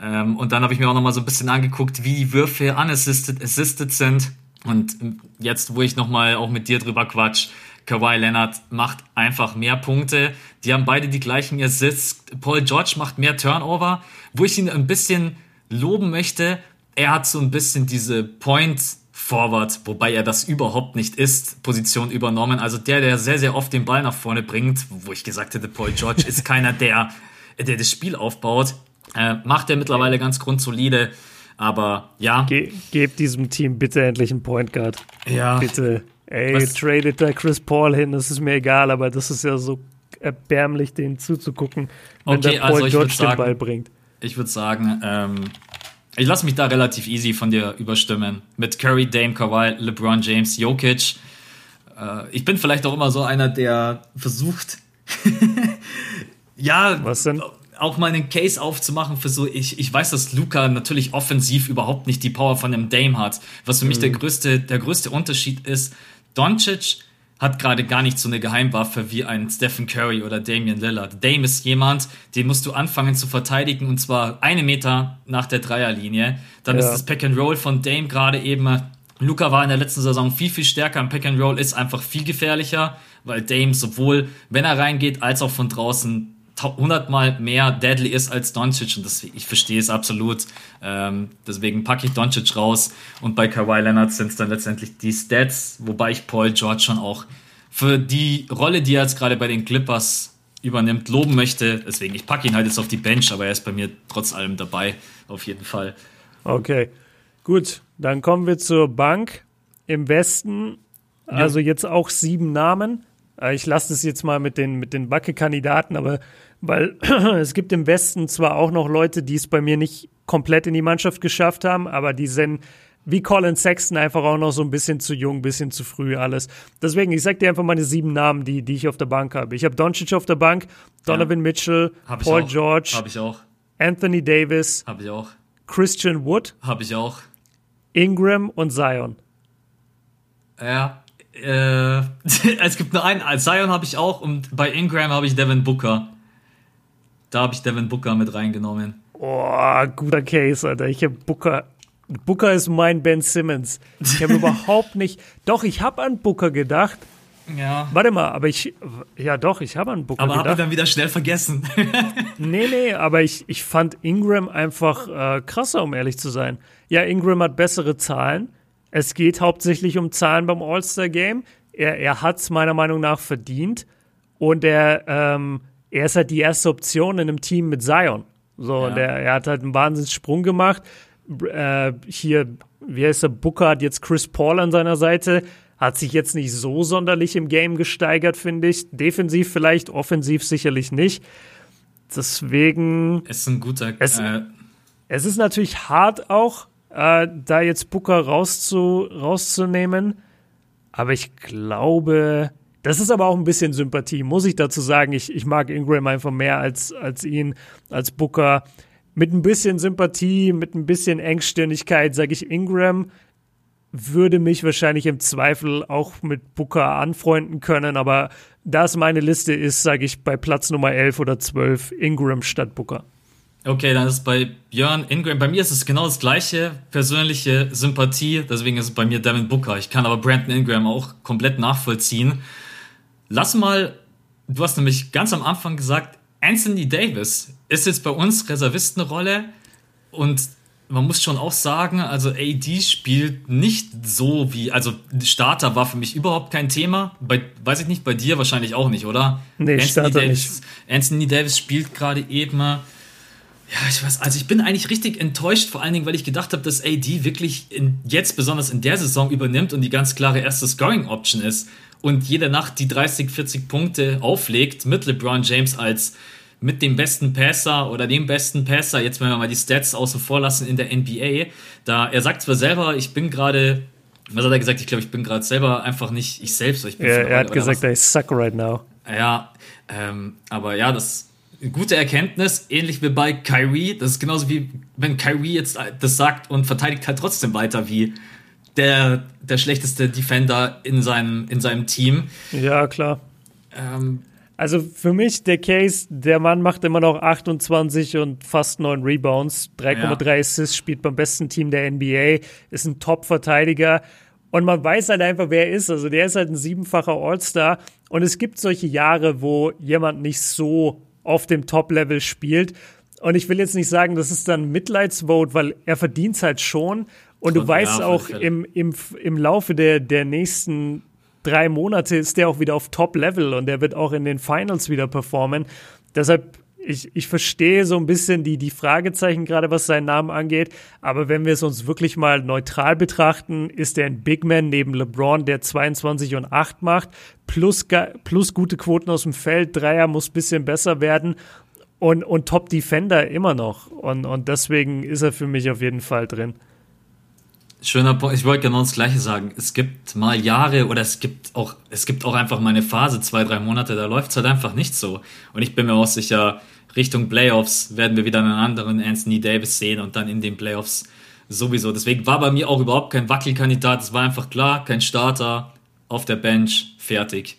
Ähm, und dann habe ich mir auch noch mal so ein bisschen angeguckt, wie die Würfe unassisted assisted sind. Und jetzt, wo ich noch mal auch mit dir drüber quatsch, Kawhi Leonard macht einfach mehr Punkte. Die haben beide die gleichen Assists. Paul George macht mehr Turnover. Wo ich ihn ein bisschen loben möchte, er hat so ein bisschen diese Point Forward, wobei er das überhaupt nicht ist, Position übernommen. Also der, der sehr, sehr oft den Ball nach vorne bringt, wo ich gesagt hätte, Paul George ist keiner, der, der das Spiel aufbaut. Äh, macht er mittlerweile ganz grundsolide. Aber ja. Ge gebt diesem Team bitte endlich einen Point Guard. Ja. Bitte. Ey, Was? tradet da Chris Paul hin, das ist mir egal, aber das ist ja so erbärmlich, denen zuzugucken, wenn okay, der Paul also George sagen, den Ball bringt. Ich würde sagen, ähm, ich lasse mich da relativ easy von dir überstimmen. Mit Curry, Dame, Kawhi, LeBron James, Jokic. Äh, ich bin vielleicht auch immer so einer, der versucht, ja, Was denn? auch mal einen Case aufzumachen für so, ich, ich weiß, dass Luca natürlich offensiv überhaupt nicht die Power von einem Dame hat. Was für mich mhm. der größte, der größte Unterschied ist, Doncic hat gerade gar nicht so eine Geheimwaffe wie ein Stephen Curry oder Damian Lillard. Dame ist jemand, den musst du anfangen zu verteidigen und zwar eine Meter nach der Dreierlinie. Dann ja. ist das Pack and Roll von Dame gerade eben. Luca war in der letzten Saison viel, viel stärker im Pack and Roll, ist einfach viel gefährlicher, weil Dame sowohl, wenn er reingeht, als auch von draußen hundertmal mehr deadly ist als Doncic und das, ich verstehe es absolut. Ähm, deswegen packe ich Doncic raus und bei Kawhi Leonard sind es dann letztendlich die Stats, wobei ich Paul George schon auch für die Rolle, die er jetzt gerade bei den Clippers übernimmt, loben möchte. Deswegen, ich packe ihn halt jetzt auf die Bench, aber er ist bei mir trotz allem dabei, auf jeden Fall. Okay, gut, dann kommen wir zur Bank im Westen. Also ja. jetzt auch sieben Namen. Äh, ich lasse es jetzt mal mit den, mit den Backe-Kandidaten, aber weil es gibt im Westen zwar auch noch Leute, die es bei mir nicht komplett in die Mannschaft geschafft haben, aber die sind wie Colin Sexton einfach auch noch so ein bisschen zu jung, ein bisschen zu früh alles. Deswegen, ich sag dir einfach meine sieben Namen, die, die ich auf der Bank habe. Ich habe Doncic auf der Bank, Donovan ja. Mitchell, Paul George, habe ich auch. Anthony Davis, habe ich auch. Christian Wood, habe ich auch. Ingram und Zion. Ja, äh, es gibt nur einen. Zion habe ich auch und bei Ingram habe ich Devin Booker. Da habe ich Devin Booker mit reingenommen. Oh, guter Case, Alter. Ich habe Booker. Booker ist mein Ben Simmons. Ich habe überhaupt nicht. Doch, ich habe an Booker gedacht. Ja. Warte mal, aber ich. Ja, doch, ich habe an Booker aber gedacht. Aber habe dann wieder schnell vergessen. nee, nee, aber ich, ich fand Ingram einfach äh, krasser, um ehrlich zu sein. Ja, Ingram hat bessere Zahlen. Es geht hauptsächlich um Zahlen beim All-Star-Game. Er, er hat es meiner Meinung nach verdient. Und er, ähm, er ist halt die erste Option in einem Team mit Zion. So, ja. und er, er hat halt einen Wahnsinnssprung gemacht. Äh, hier, wie heißt der, Booker hat jetzt Chris Paul an seiner Seite. Hat sich jetzt nicht so sonderlich im Game gesteigert, finde ich. Defensiv vielleicht, offensiv sicherlich nicht. Deswegen. Es ist ein guter. Es, äh, es ist natürlich hart auch, äh, da jetzt Booker rauszu, rauszunehmen. Aber ich glaube, das ist aber auch ein bisschen Sympathie, muss ich dazu sagen. Ich, ich mag Ingram einfach mehr als, als ihn, als Booker. Mit ein bisschen Sympathie, mit ein bisschen Engstirnigkeit sage ich Ingram würde mich wahrscheinlich im Zweifel auch mit Booker anfreunden können, aber da es meine Liste ist, sage ich bei Platz Nummer 11 oder 12 Ingram statt Booker. Okay, dann ist bei Björn Ingram, bei mir ist es genau das gleiche, persönliche Sympathie, deswegen ist es bei mir Devin Booker. Ich kann aber Brandon Ingram auch komplett nachvollziehen. Lass mal, du hast nämlich ganz am Anfang gesagt, Anthony Davis ist jetzt bei uns Reservistenrolle und man muss schon auch sagen, also AD spielt nicht so wie, also Starter war für mich überhaupt kein Thema. Bei, weiß ich nicht, bei dir wahrscheinlich auch nicht, oder? Nee, Anthony Starter Davis, nicht. Anthony Davis spielt gerade eben. Ja, ich weiß, also ich bin eigentlich richtig enttäuscht, vor allen Dingen, weil ich gedacht habe, dass AD wirklich in, jetzt besonders in der Saison übernimmt und die ganz klare erste Scoring-Option ist und jede Nacht die 30, 40 Punkte auflegt mit LeBron James als mit dem besten Passer oder dem besten Passer, jetzt wenn wir mal die Stats außen vor lassen in der NBA, da er sagt zwar selber, ich bin gerade, was hat er gesagt? Ich glaube, ich bin gerade selber einfach nicht ich selbst. Ich bin ja, er hat gesagt, I suck right now. Ja, ähm, aber ja, das gute Erkenntnis, ähnlich wie bei Kyrie. Das ist genauso wie wenn Kyrie jetzt das sagt und verteidigt halt trotzdem weiter wie der, der schlechteste Defender in seinem, in seinem Team. Ja, klar. Ähm, also für mich der Case, der Mann macht immer noch 28 und fast 9 Rebounds, 3,3 ja. Assists, spielt beim besten Team der NBA, ist ein Top-Verteidiger und man weiß halt einfach, wer er ist. Also der ist halt ein siebenfacher All-Star und es gibt solche Jahre, wo jemand nicht so auf dem Top-Level spielt. Und ich will jetzt nicht sagen, das ist dann Mitleidsvote, weil er verdient es halt schon. Und du weißt ja, auch im, im, im Laufe der, der nächsten drei Monate ist der auch wieder auf Top-Level und der wird auch in den Finals wieder performen. Deshalb, ich, ich verstehe so ein bisschen die, die Fragezeichen, gerade was seinen Namen angeht. Aber wenn wir es uns wirklich mal neutral betrachten, ist er ein Big Man neben LeBron, der 22 und 8 macht, plus, plus gute Quoten aus dem Feld. Dreier muss ein bisschen besser werden und, und Top-Defender immer noch. Und, und deswegen ist er für mich auf jeden Fall drin. Schöner Punkt. Ich wollte genau das Gleiche sagen. Es gibt mal Jahre oder es gibt auch, es gibt auch einfach mal eine Phase, zwei, drei Monate, da läuft es halt einfach nicht so. Und ich bin mir auch sicher, Richtung Playoffs werden wir wieder einen anderen Anthony Davis sehen und dann in den Playoffs sowieso. Deswegen war bei mir auch überhaupt kein Wackelkandidat. Es war einfach klar, kein Starter auf der Bench, fertig.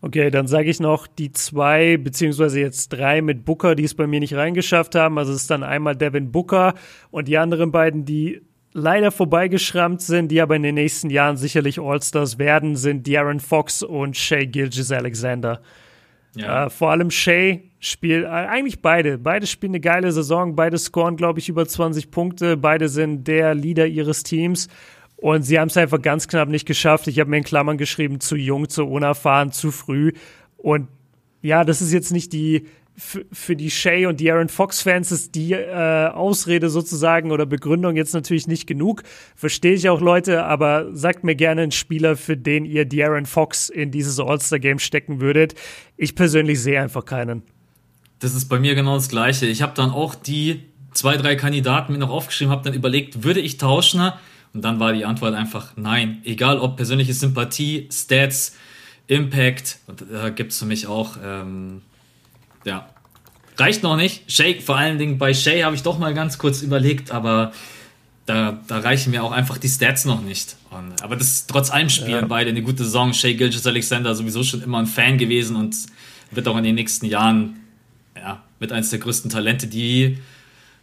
Okay, dann sage ich noch die zwei, beziehungsweise jetzt drei mit Booker, die es bei mir nicht reingeschafft haben. Also es ist dann einmal Devin Booker und die anderen beiden, die leider vorbeigeschrammt sind, die aber in den nächsten Jahren sicherlich All-Stars werden, sind De'Aaron Fox und Shea Gilgis Alexander. Ja. Äh, vor allem Shea spielt, äh, eigentlich beide. Beide spielen eine geile Saison, beide scoren, glaube ich, über 20 Punkte, beide sind der Leader ihres Teams. Und sie haben es einfach ganz knapp nicht geschafft. Ich habe mir in Klammern geschrieben, zu jung, zu unerfahren, zu früh. Und ja, das ist jetzt nicht die für die Shay und die Aaron Fox-Fans ist die äh, Ausrede sozusagen oder Begründung jetzt natürlich nicht genug. Verstehe ich auch Leute, aber sagt mir gerne einen Spieler, für den ihr die Aaron Fox in dieses All-Star-Game stecken würdet. Ich persönlich sehe einfach keinen. Das ist bei mir genau das Gleiche. Ich habe dann auch die zwei, drei Kandidaten mir noch aufgeschrieben, habe dann überlegt, würde ich tauschen? Und dann war die Antwort einfach nein. Egal ob persönliche Sympathie, Stats, Impact, und da gibt es für mich auch. Ähm, ja. Reicht noch nicht. Shay, vor allen Dingen bei Shay habe ich doch mal ganz kurz überlegt, aber da, da reichen mir auch einfach die Stats noch nicht. Und, aber das trotz allem spielen ja. beide eine gute Saison. Shay Gilgis Alexander sowieso schon immer ein Fan gewesen und wird auch in den nächsten Jahren ja, mit eines der größten Talente, die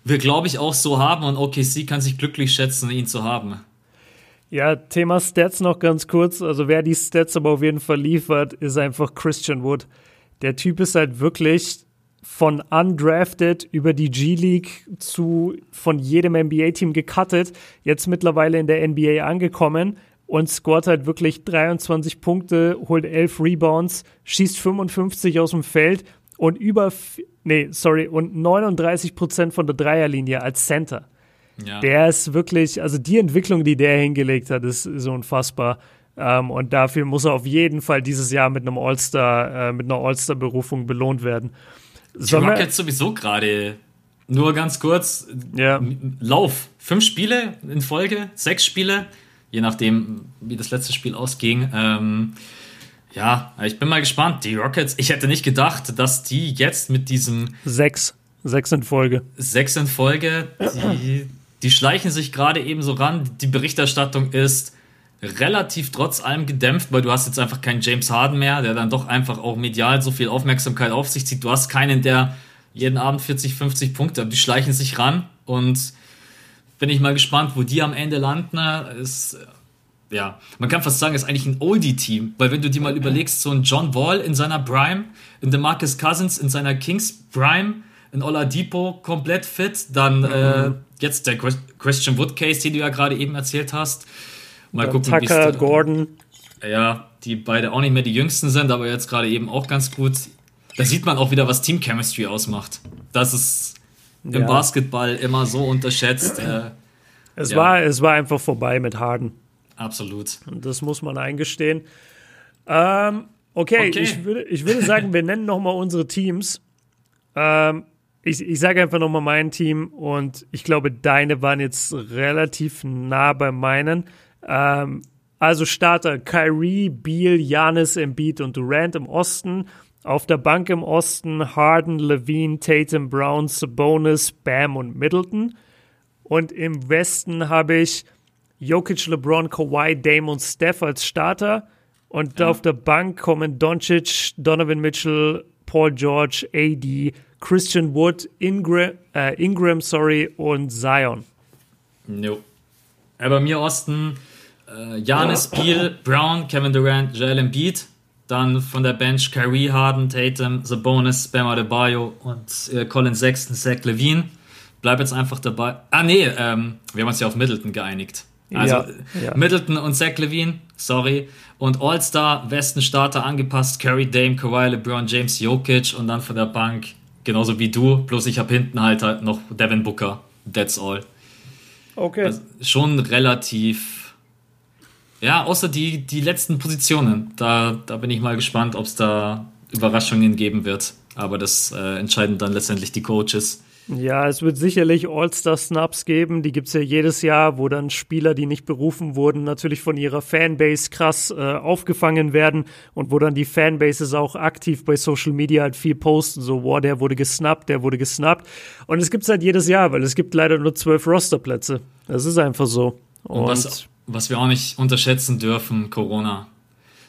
wir, glaube ich, auch so haben. Und OKC kann sich glücklich schätzen, ihn zu haben. Ja, Thema Stats noch ganz kurz. Also wer die Stats aber auf jeden Fall liefert, ist einfach Christian Wood. Der Typ ist halt wirklich von undrafted über die G-League zu von jedem NBA-Team gecuttet, jetzt mittlerweile in der NBA angekommen und scoret halt wirklich 23 Punkte, holt 11 Rebounds, schießt 55 aus dem Feld und über, nee, sorry, und 39 Prozent von der Dreierlinie als Center. Ja. Der ist wirklich, also die Entwicklung, die der hingelegt hat, ist, ist unfassbar. Ähm, und dafür muss er auf jeden Fall dieses Jahr mit einem All-Star, äh, mit einer All-Star-Berufung belohnt werden. Die Rockets sowieso gerade. Nur ganz kurz. Ja. Lauf. Fünf Spiele in Folge, sechs Spiele, je nachdem, wie das letzte Spiel ausging. Ähm, ja, ich bin mal gespannt. Die Rockets, ich hätte nicht gedacht, dass die jetzt mit diesem. Sechs. Sechs in Folge. Sechs in Folge. Die, die schleichen sich gerade eben so ran. Die Berichterstattung ist relativ trotz allem gedämpft, weil du hast jetzt einfach keinen James Harden mehr, der dann doch einfach auch medial so viel Aufmerksamkeit auf sich zieht. Du hast keinen, der jeden Abend 40, 50 Punkte hat. Die schleichen sich ran und bin ich mal gespannt, wo die am Ende landen. Ist ja, man kann fast sagen, ist eigentlich ein Oldie-Team, weil wenn du dir mal überlegst, so ein John Wall in seiner Prime, in DeMarcus Cousins in seiner Kings Prime, in Oladipo komplett fit, dann mhm. äh, jetzt der Christian Wood Case, den du ja gerade eben erzählt hast. Mal gucken, Tucker, Gordon. Ja, die beide auch nicht mehr die jüngsten sind, aber jetzt gerade eben auch ganz gut. Da sieht man auch wieder, was Team Chemistry ausmacht. Das ist im ja. Basketball immer so unterschätzt. Äh, es, ja. war, es war einfach vorbei mit Harden. Absolut. Und das muss man eingestehen. Ähm, okay, okay, Ich, würde, ich würde sagen, wir nennen nochmal unsere Teams. Ähm, ich, ich sage einfach nochmal mein Team und ich glaube, deine waren jetzt relativ nah bei meinen. Ähm, also Starter Kyrie, Beal, Janis, Embiid und Durant im Osten. Auf der Bank im Osten Harden, Levine, Tatum, Brown, Sabonis, Bam und Middleton. Und im Westen habe ich Jokic, LeBron, Kawhi, Dame und Steph als Starter. Und ja. auf der Bank kommen Doncic, Donovan Mitchell, Paul George, AD, Christian Wood, Ingram, äh, Ingram sorry, und Zion. No. Aber mir Osten, äh, Giannis, Beal, Brown, Kevin Durant, Joel Embiid. Dann von der Bench Kyrie, Harden, Tatum, Sabonis, Bam Adebayo und äh, Colin Sexton, Zach Levine. Bleib jetzt einfach dabei. Ah, nee, ähm, wir haben uns ja auf Middleton geeinigt. Also ja, ja. Middleton und Zach Levine, sorry. Und All-Star, Westen-Starter angepasst, Curry, Dame, Kawhi, LeBron James, Jokic und dann von der Bank, genauso wie du, bloß ich habe hinten halt, halt noch Devin Booker. That's all. Okay. Also schon relativ. Ja, außer die, die letzten Positionen. Da, da bin ich mal gespannt, ob es da Überraschungen geben wird. Aber das äh, entscheiden dann letztendlich die Coaches. Ja, es wird sicherlich All-Star-Snaps geben, die gibt es ja jedes Jahr, wo dann Spieler, die nicht berufen wurden, natürlich von ihrer Fanbase krass äh, aufgefangen werden und wo dann die Fanbases auch aktiv bei Social Media halt viel posten, so, wow, der wurde gesnappt, der wurde gesnappt. Und es gibt es halt jedes Jahr, weil es gibt leider nur zwölf Rosterplätze. Das ist einfach so. Und, und was, was wir auch nicht unterschätzen dürfen, Corona.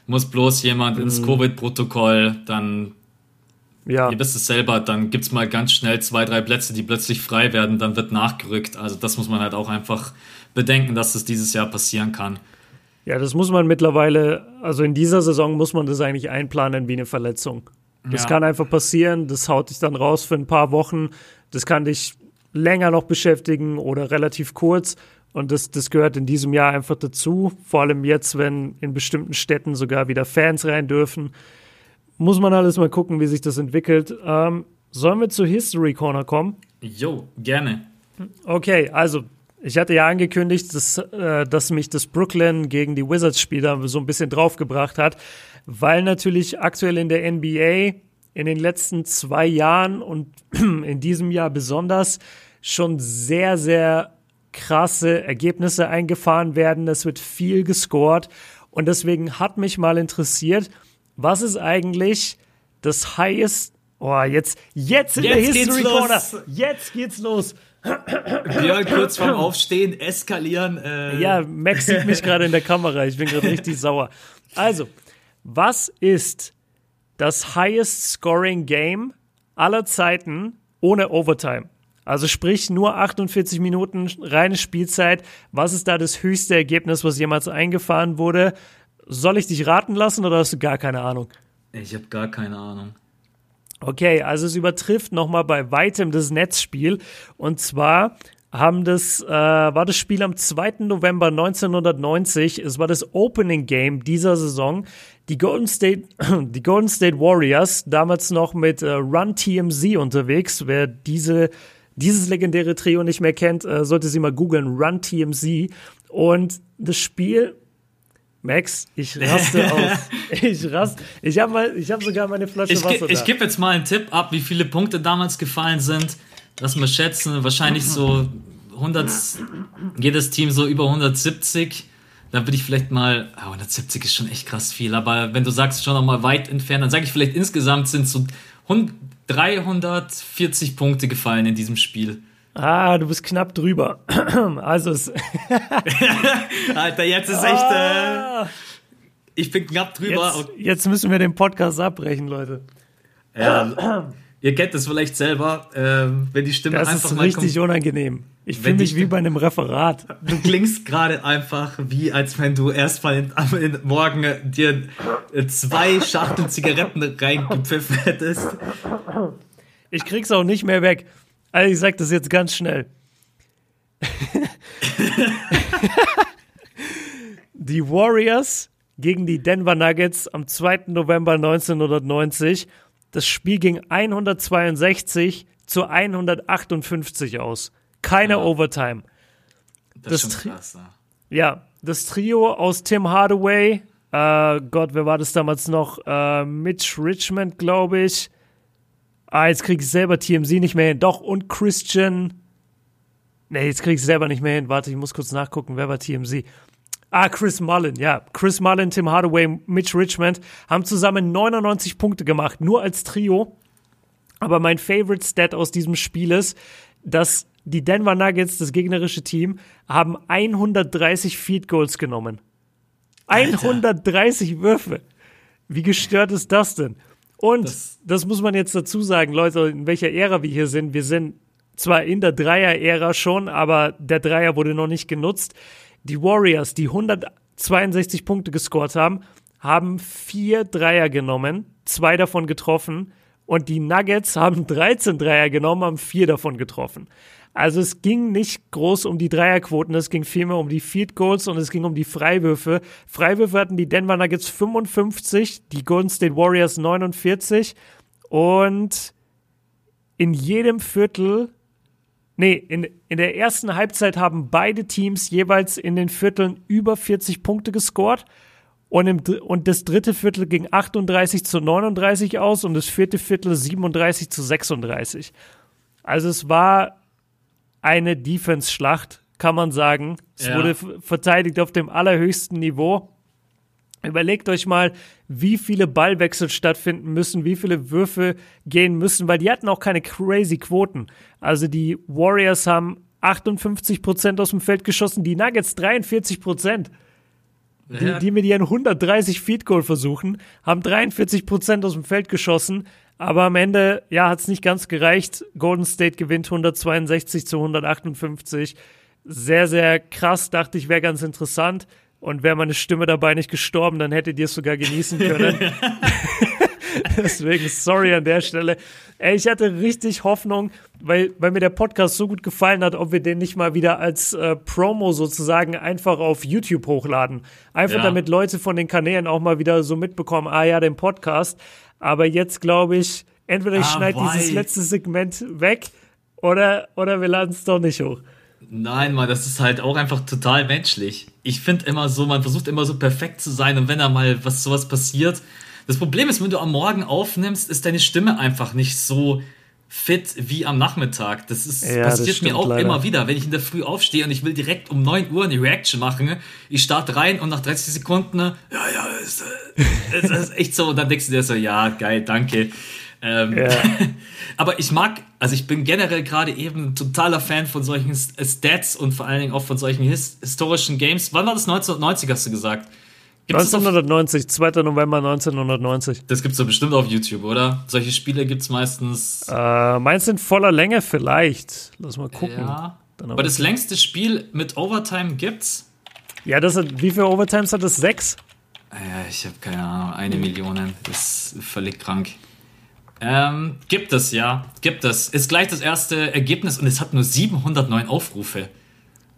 Muss bloß jemand ins mhm. Covid-Protokoll, dann ja. Ihr wisst es selber, dann gibt es mal ganz schnell zwei, drei Plätze, die plötzlich frei werden, dann wird nachgerückt. Also das muss man halt auch einfach bedenken, dass das dieses Jahr passieren kann. Ja, das muss man mittlerweile, also in dieser Saison muss man das eigentlich einplanen wie eine Verletzung. Das ja. kann einfach passieren, das haut dich dann raus für ein paar Wochen, das kann dich länger noch beschäftigen oder relativ kurz. Und das, das gehört in diesem Jahr einfach dazu, vor allem jetzt, wenn in bestimmten Städten sogar wieder Fans rein dürfen muss man alles mal gucken, wie sich das entwickelt. Ähm, sollen wir zu History Corner kommen? Jo, gerne. Okay, also ich hatte ja angekündigt, dass, äh, dass mich das Brooklyn gegen die Wizards-Spiel da so ein bisschen draufgebracht hat, weil natürlich aktuell in der NBA in den letzten zwei Jahren und in diesem Jahr besonders schon sehr, sehr krasse Ergebnisse eingefahren werden. Es wird viel gescored und deswegen hat mich mal interessiert, was ist eigentlich das highest Oh, jetzt, jetzt in jetzt der History Corner. Jetzt geht's los. Björn kurz vorm Aufstehen, eskalieren. Äh. Ja, Max sieht mich gerade in der Kamera. Ich bin gerade richtig sauer. Also, was ist das highest scoring Game aller Zeiten ohne Overtime? Also sprich nur 48 Minuten reine Spielzeit. Was ist da das höchste Ergebnis, was jemals eingefahren wurde? Soll ich dich raten lassen oder hast du gar keine Ahnung? Ich habe gar keine Ahnung. Okay, also es übertrifft nochmal bei weitem das Netzspiel. Und zwar haben das, äh, war das Spiel am 2. November 1990. Es war das Opening Game dieser Saison. Die Golden State, die Golden State Warriors, damals noch mit äh, Run TMZ unterwegs. Wer diese, dieses legendäre Trio nicht mehr kennt, äh, sollte sie mal googeln. Run TMZ. Und das Spiel Max, ich raste aus. Ich raste. Ich habe mal, ich habe sogar meine Flasche ich, Wasser. Ich gebe jetzt mal einen Tipp ab, wie viele Punkte damals gefallen sind. Lass mal schätzen, wahrscheinlich so 100, jedes Team so über 170. Da würde ich vielleicht mal, ah, 170 ist schon echt krass viel, aber wenn du sagst, schon noch mal weit entfernt, dann sage ich vielleicht insgesamt sind so 340 Punkte gefallen in diesem Spiel. Ah, du bist knapp drüber. also es. Alter, jetzt ist echt. Äh, ich bin knapp drüber. Jetzt, jetzt, müssen wir den Podcast abbrechen, Leute. Ja, ihr kennt das vielleicht selber, äh, wenn die Stimme das einfach ist mal richtig unangenehm. Ich fühle mich wie bei einem Referat. Du klingst gerade einfach wie, als wenn du erst mal in, in, morgen dir zwei Schachteln Zigaretten reingepfiffen hättest. Ich krieg's auch nicht mehr weg. Also ich sag das jetzt ganz schnell. die Warriors gegen die Denver Nuggets am 2. November 1990. Das Spiel ging 162 zu 158 aus. Keine ja. Overtime. Das, das ist schon krass, ja. ja, das Trio aus Tim Hardaway, äh, Gott, wer war das damals noch? Äh, Mitch Richmond, glaube ich. Ah, jetzt krieg ich selber TMZ nicht mehr hin. Doch, und Christian. Nee, jetzt krieg ich selber nicht mehr hin. Warte, ich muss kurz nachgucken. Wer war TMZ? Ah, Chris Mullen, ja. Chris Mullen, Tim Hardaway, Mitch Richmond haben zusammen 99 Punkte gemacht, nur als Trio. Aber mein Favorite Stat aus diesem Spiel ist, dass die Denver Nuggets, das gegnerische Team, haben 130 Feed Goals genommen. Alter. 130 Würfe. Wie gestört ist das denn? Und das, das muss man jetzt dazu sagen, Leute, in welcher Ära wir hier sind. Wir sind zwar in der Dreier-Ära schon, aber der Dreier wurde noch nicht genutzt. Die Warriors, die 162 Punkte gescored haben, haben vier Dreier genommen, zwei davon getroffen. Und die Nuggets haben 13 Dreier genommen, haben vier davon getroffen. Also es ging nicht groß um die Dreierquoten, es ging vielmehr um die Field Goals und es ging um die Freiwürfe. Freiwürfe hatten die Denver Nuggets 55, die Golden State Warriors 49 und in jedem Viertel, nee, in, in der ersten Halbzeit haben beide Teams jeweils in den Vierteln über 40 Punkte gescored. Und, im, und das dritte Viertel ging 38 zu 39 aus und das vierte Viertel 37 zu 36. Also es war eine Defense-Schlacht, kann man sagen. Es ja. wurde verteidigt auf dem allerhöchsten Niveau. Überlegt euch mal, wie viele Ballwechsel stattfinden müssen, wie viele Würfe gehen müssen, weil die hatten auch keine crazy Quoten. Also die Warriors haben 58 Prozent aus dem Feld geschossen, die Nuggets 43 Prozent. Die, die mit ihren 130 Feed Goal versuchen, haben 43 Prozent aus dem Feld geschossen. Aber am Ende, ja, hat es nicht ganz gereicht. Golden State gewinnt 162 zu 158. Sehr, sehr krass. Dachte ich, wäre ganz interessant. Und wäre meine Stimme dabei nicht gestorben, dann hättet ihr es sogar genießen können. Deswegen sorry an der Stelle. Ey, ich hatte richtig Hoffnung, weil, weil mir der Podcast so gut gefallen hat, ob wir den nicht mal wieder als äh, Promo sozusagen einfach auf YouTube hochladen. Einfach ja. damit Leute von den Kanälen auch mal wieder so mitbekommen, ah ja, den Podcast. Aber jetzt glaube ich, entweder ich ah, schneide dieses letzte Segment weg oder, oder wir laden es doch nicht hoch. Nein, Mann, das ist halt auch einfach total menschlich. Ich finde immer so, man versucht immer so perfekt zu sein und wenn da mal was sowas passiert. Das Problem ist, wenn du am Morgen aufnimmst, ist deine Stimme einfach nicht so fit wie am Nachmittag. Das ist ja, passiert das mir auch leider. immer wieder, wenn ich in der Früh aufstehe und ich will direkt um 9 Uhr eine Reaction machen. Ich starte rein und nach 30 Sekunden, ja, ja, ist, ist, ist echt so. Und dann denkst du dir so, ja, geil, danke. Ähm, ja. aber ich mag, also ich bin generell gerade eben totaler Fan von solchen Stats und vor allen Dingen auch von solchen his historischen Games. Wann war das? 1990 hast du gesagt? 1990, 2. November 1990. Das gibt's doch bestimmt auf YouTube, oder? Solche Spiele gibt's meistens. Äh, meins sind voller Länge vielleicht. Lass mal gucken. Ja. aber das längste Spiel mit Overtime gibt's? Ja, das hat, wie viele Overtimes hat das? Sechs? Ja, ich habe keine Ahnung. Eine Million. Das ist völlig krank. Ähm, gibt es, ja. Gibt es. Ist gleich das erste Ergebnis und es hat nur 709 Aufrufe.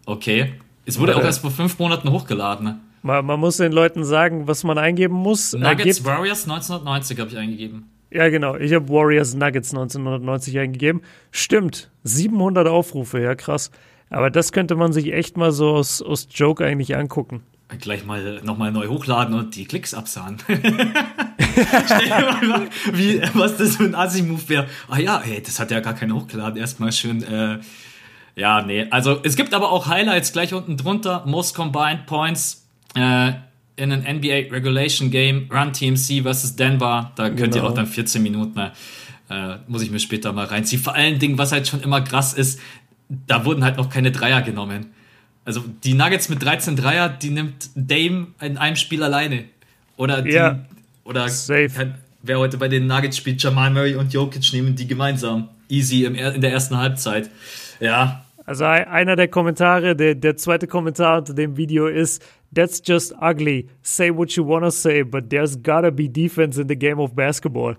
Okay. Es wurde ja, auch erst vor fünf Monaten hochgeladen. Man, man, muss den Leuten sagen, was man eingeben muss. Nuggets Warriors 1990 habe ich eingegeben. Ja, genau. Ich habe Warriors Nuggets 1990 eingegeben. Stimmt. 700 Aufrufe, ja krass. Aber das könnte man sich echt mal so aus, aus Joke eigentlich angucken. Gleich mal nochmal neu hochladen und die Klicks absahen. Stell dir mal, wie, was das für ein Assi-Move wäre. Ah ja, ey, das hat ja gar keiner hochgeladen. Erstmal schön, äh, ja, nee. Also es gibt aber auch Highlights gleich unten drunter. Most Combined Points äh, in an NBA Regulation Game, Run TMC versus Denver. Da könnt genau. ihr auch dann 14 Minuten, äh, muss ich mir später mal reinziehen. Vor allen Dingen, was halt schon immer krass ist, da wurden halt noch keine Dreier genommen. Also die Nuggets mit 13 Dreier, die nimmt Dame in einem Spiel alleine. Oder die, ja, oder Safe. wer heute bei den Nuggets spielt, Jamal Murray und Jokic nehmen die gemeinsam. Easy im, in der ersten Halbzeit. Ja. Also einer der Kommentare, der, der zweite Kommentar unter dem Video ist, That's just ugly. Say what you wanna say, but there's gotta be defense in the game of basketball.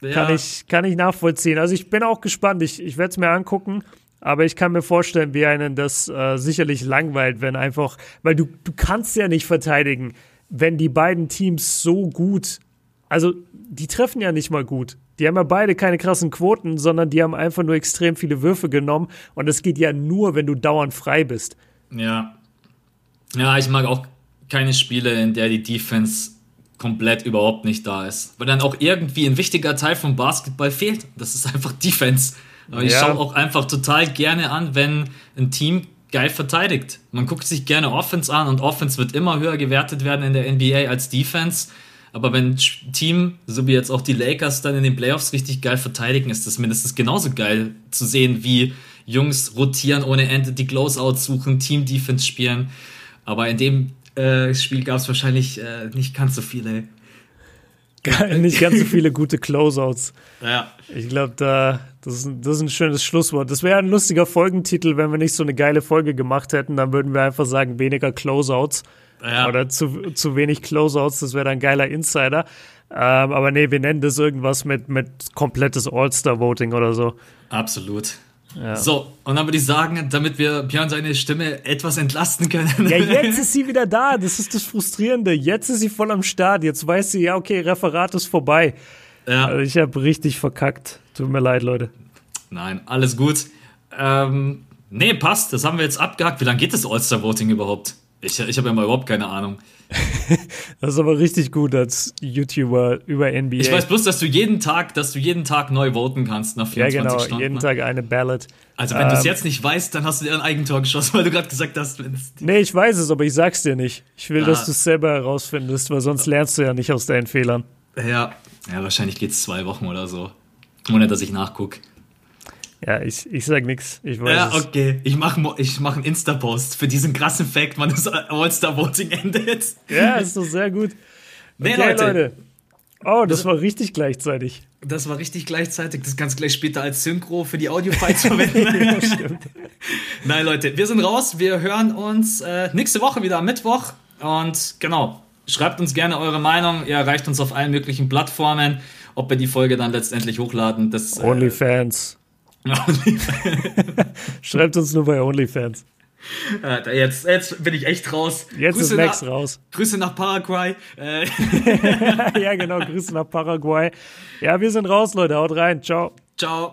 Ja. Kann, ich, kann ich nachvollziehen. Also ich bin auch gespannt. Ich, ich werde es mir angucken. Aber ich kann mir vorstellen, wie einen das äh, sicherlich langweilt, wenn einfach, weil du, du kannst ja nicht verteidigen, wenn die beiden Teams so gut, also die treffen ja nicht mal gut. Die haben ja beide keine krassen Quoten, sondern die haben einfach nur extrem viele Würfe genommen und das geht ja nur, wenn du dauernd frei bist. Ja. Ja, ich mag auch keine Spiele, in der die Defense komplett überhaupt nicht da ist. Weil dann auch irgendwie ein wichtiger Teil vom Basketball fehlt. Das ist einfach Defense. Aber ich ja. schaue auch einfach total gerne an, wenn ein Team geil verteidigt. Man guckt sich gerne Offense an und Offense wird immer höher gewertet werden in der NBA als Defense. Aber wenn ein Team, so wie jetzt auch die Lakers, dann in den Playoffs richtig geil verteidigen, ist das mindestens genauso geil zu sehen, wie Jungs rotieren ohne Ende, die Closeouts suchen, Team-Defense spielen. Aber in dem äh, Spiel gab es wahrscheinlich äh, nicht ganz so viele nicht ganz so viele gute Closeouts. Ja. Ich glaube, da, das ist, das ist ein schönes Schlusswort. Das wäre ein lustiger Folgentitel, wenn wir nicht so eine geile Folge gemacht hätten. Dann würden wir einfach sagen, weniger Closeouts. Ja. Oder zu, zu wenig Closeouts, das wäre dann ein geiler Insider. Ähm, aber nee, wir nennen das irgendwas mit, mit komplettes All-Star-Voting oder so. Absolut. Ja. So, und dann würde ich sagen, damit wir Björn seine Stimme etwas entlasten können. Ja, jetzt ist sie wieder da. Das ist das Frustrierende. Jetzt ist sie voll am Start. Jetzt weiß sie, ja, okay, Referat ist vorbei. Ja. Also ich habe richtig verkackt. Tut mir leid, Leute. Nein, alles gut. Ähm, nee, passt. Das haben wir jetzt abgehakt. Wie lange geht das All-Star-Voting überhaupt? Ich, ich habe ja mal überhaupt keine Ahnung. das ist aber richtig gut als YouTuber über NBA. Ich weiß bloß, dass du jeden Tag, dass du jeden Tag neu voten kannst nach 24 ja, genau, Stunden. jeden ne? Tag eine Ballot. Also wenn ähm, du es jetzt nicht weißt, dann hast du dir ein Eigentor geschossen, weil du gerade gesagt hast, wenn es. Nee, ich weiß es, aber ich sag's dir nicht. Ich will, ah. dass du es selber herausfindest, weil sonst lernst du ja nicht aus deinen Fehlern. Ja, ja wahrscheinlich geht's zwei Wochen oder so. Ohne dass ich nachgucke. Ja, ich, ich sag nix. Ich weiß ja, okay. Ich mache ich mach einen Insta-Post für diesen krassen Fact, wann das All-Star-Voting endet. Ja, ist doch sehr gut. Okay, nee, Leute. Leute. Oh, das, das war richtig gleichzeitig. Das war richtig gleichzeitig. Das kannst du gleich später als Synchro für die Audio-Files verwenden. Nein, Leute, wir sind raus. Wir hören uns äh, nächste Woche wieder am Mittwoch. Und genau, schreibt uns gerne eure Meinung. Ihr erreicht uns auf allen möglichen Plattformen. Ob wir die Folge dann letztendlich hochladen, das. Äh, OnlyFans. Schreibt uns nur bei OnlyFans. Jetzt, jetzt bin ich echt raus. Jetzt Grüße ist Max nach, raus. Grüße nach Paraguay. Äh. ja, genau, Grüße nach Paraguay. Ja, wir sind raus, Leute. Haut rein. Ciao. Ciao.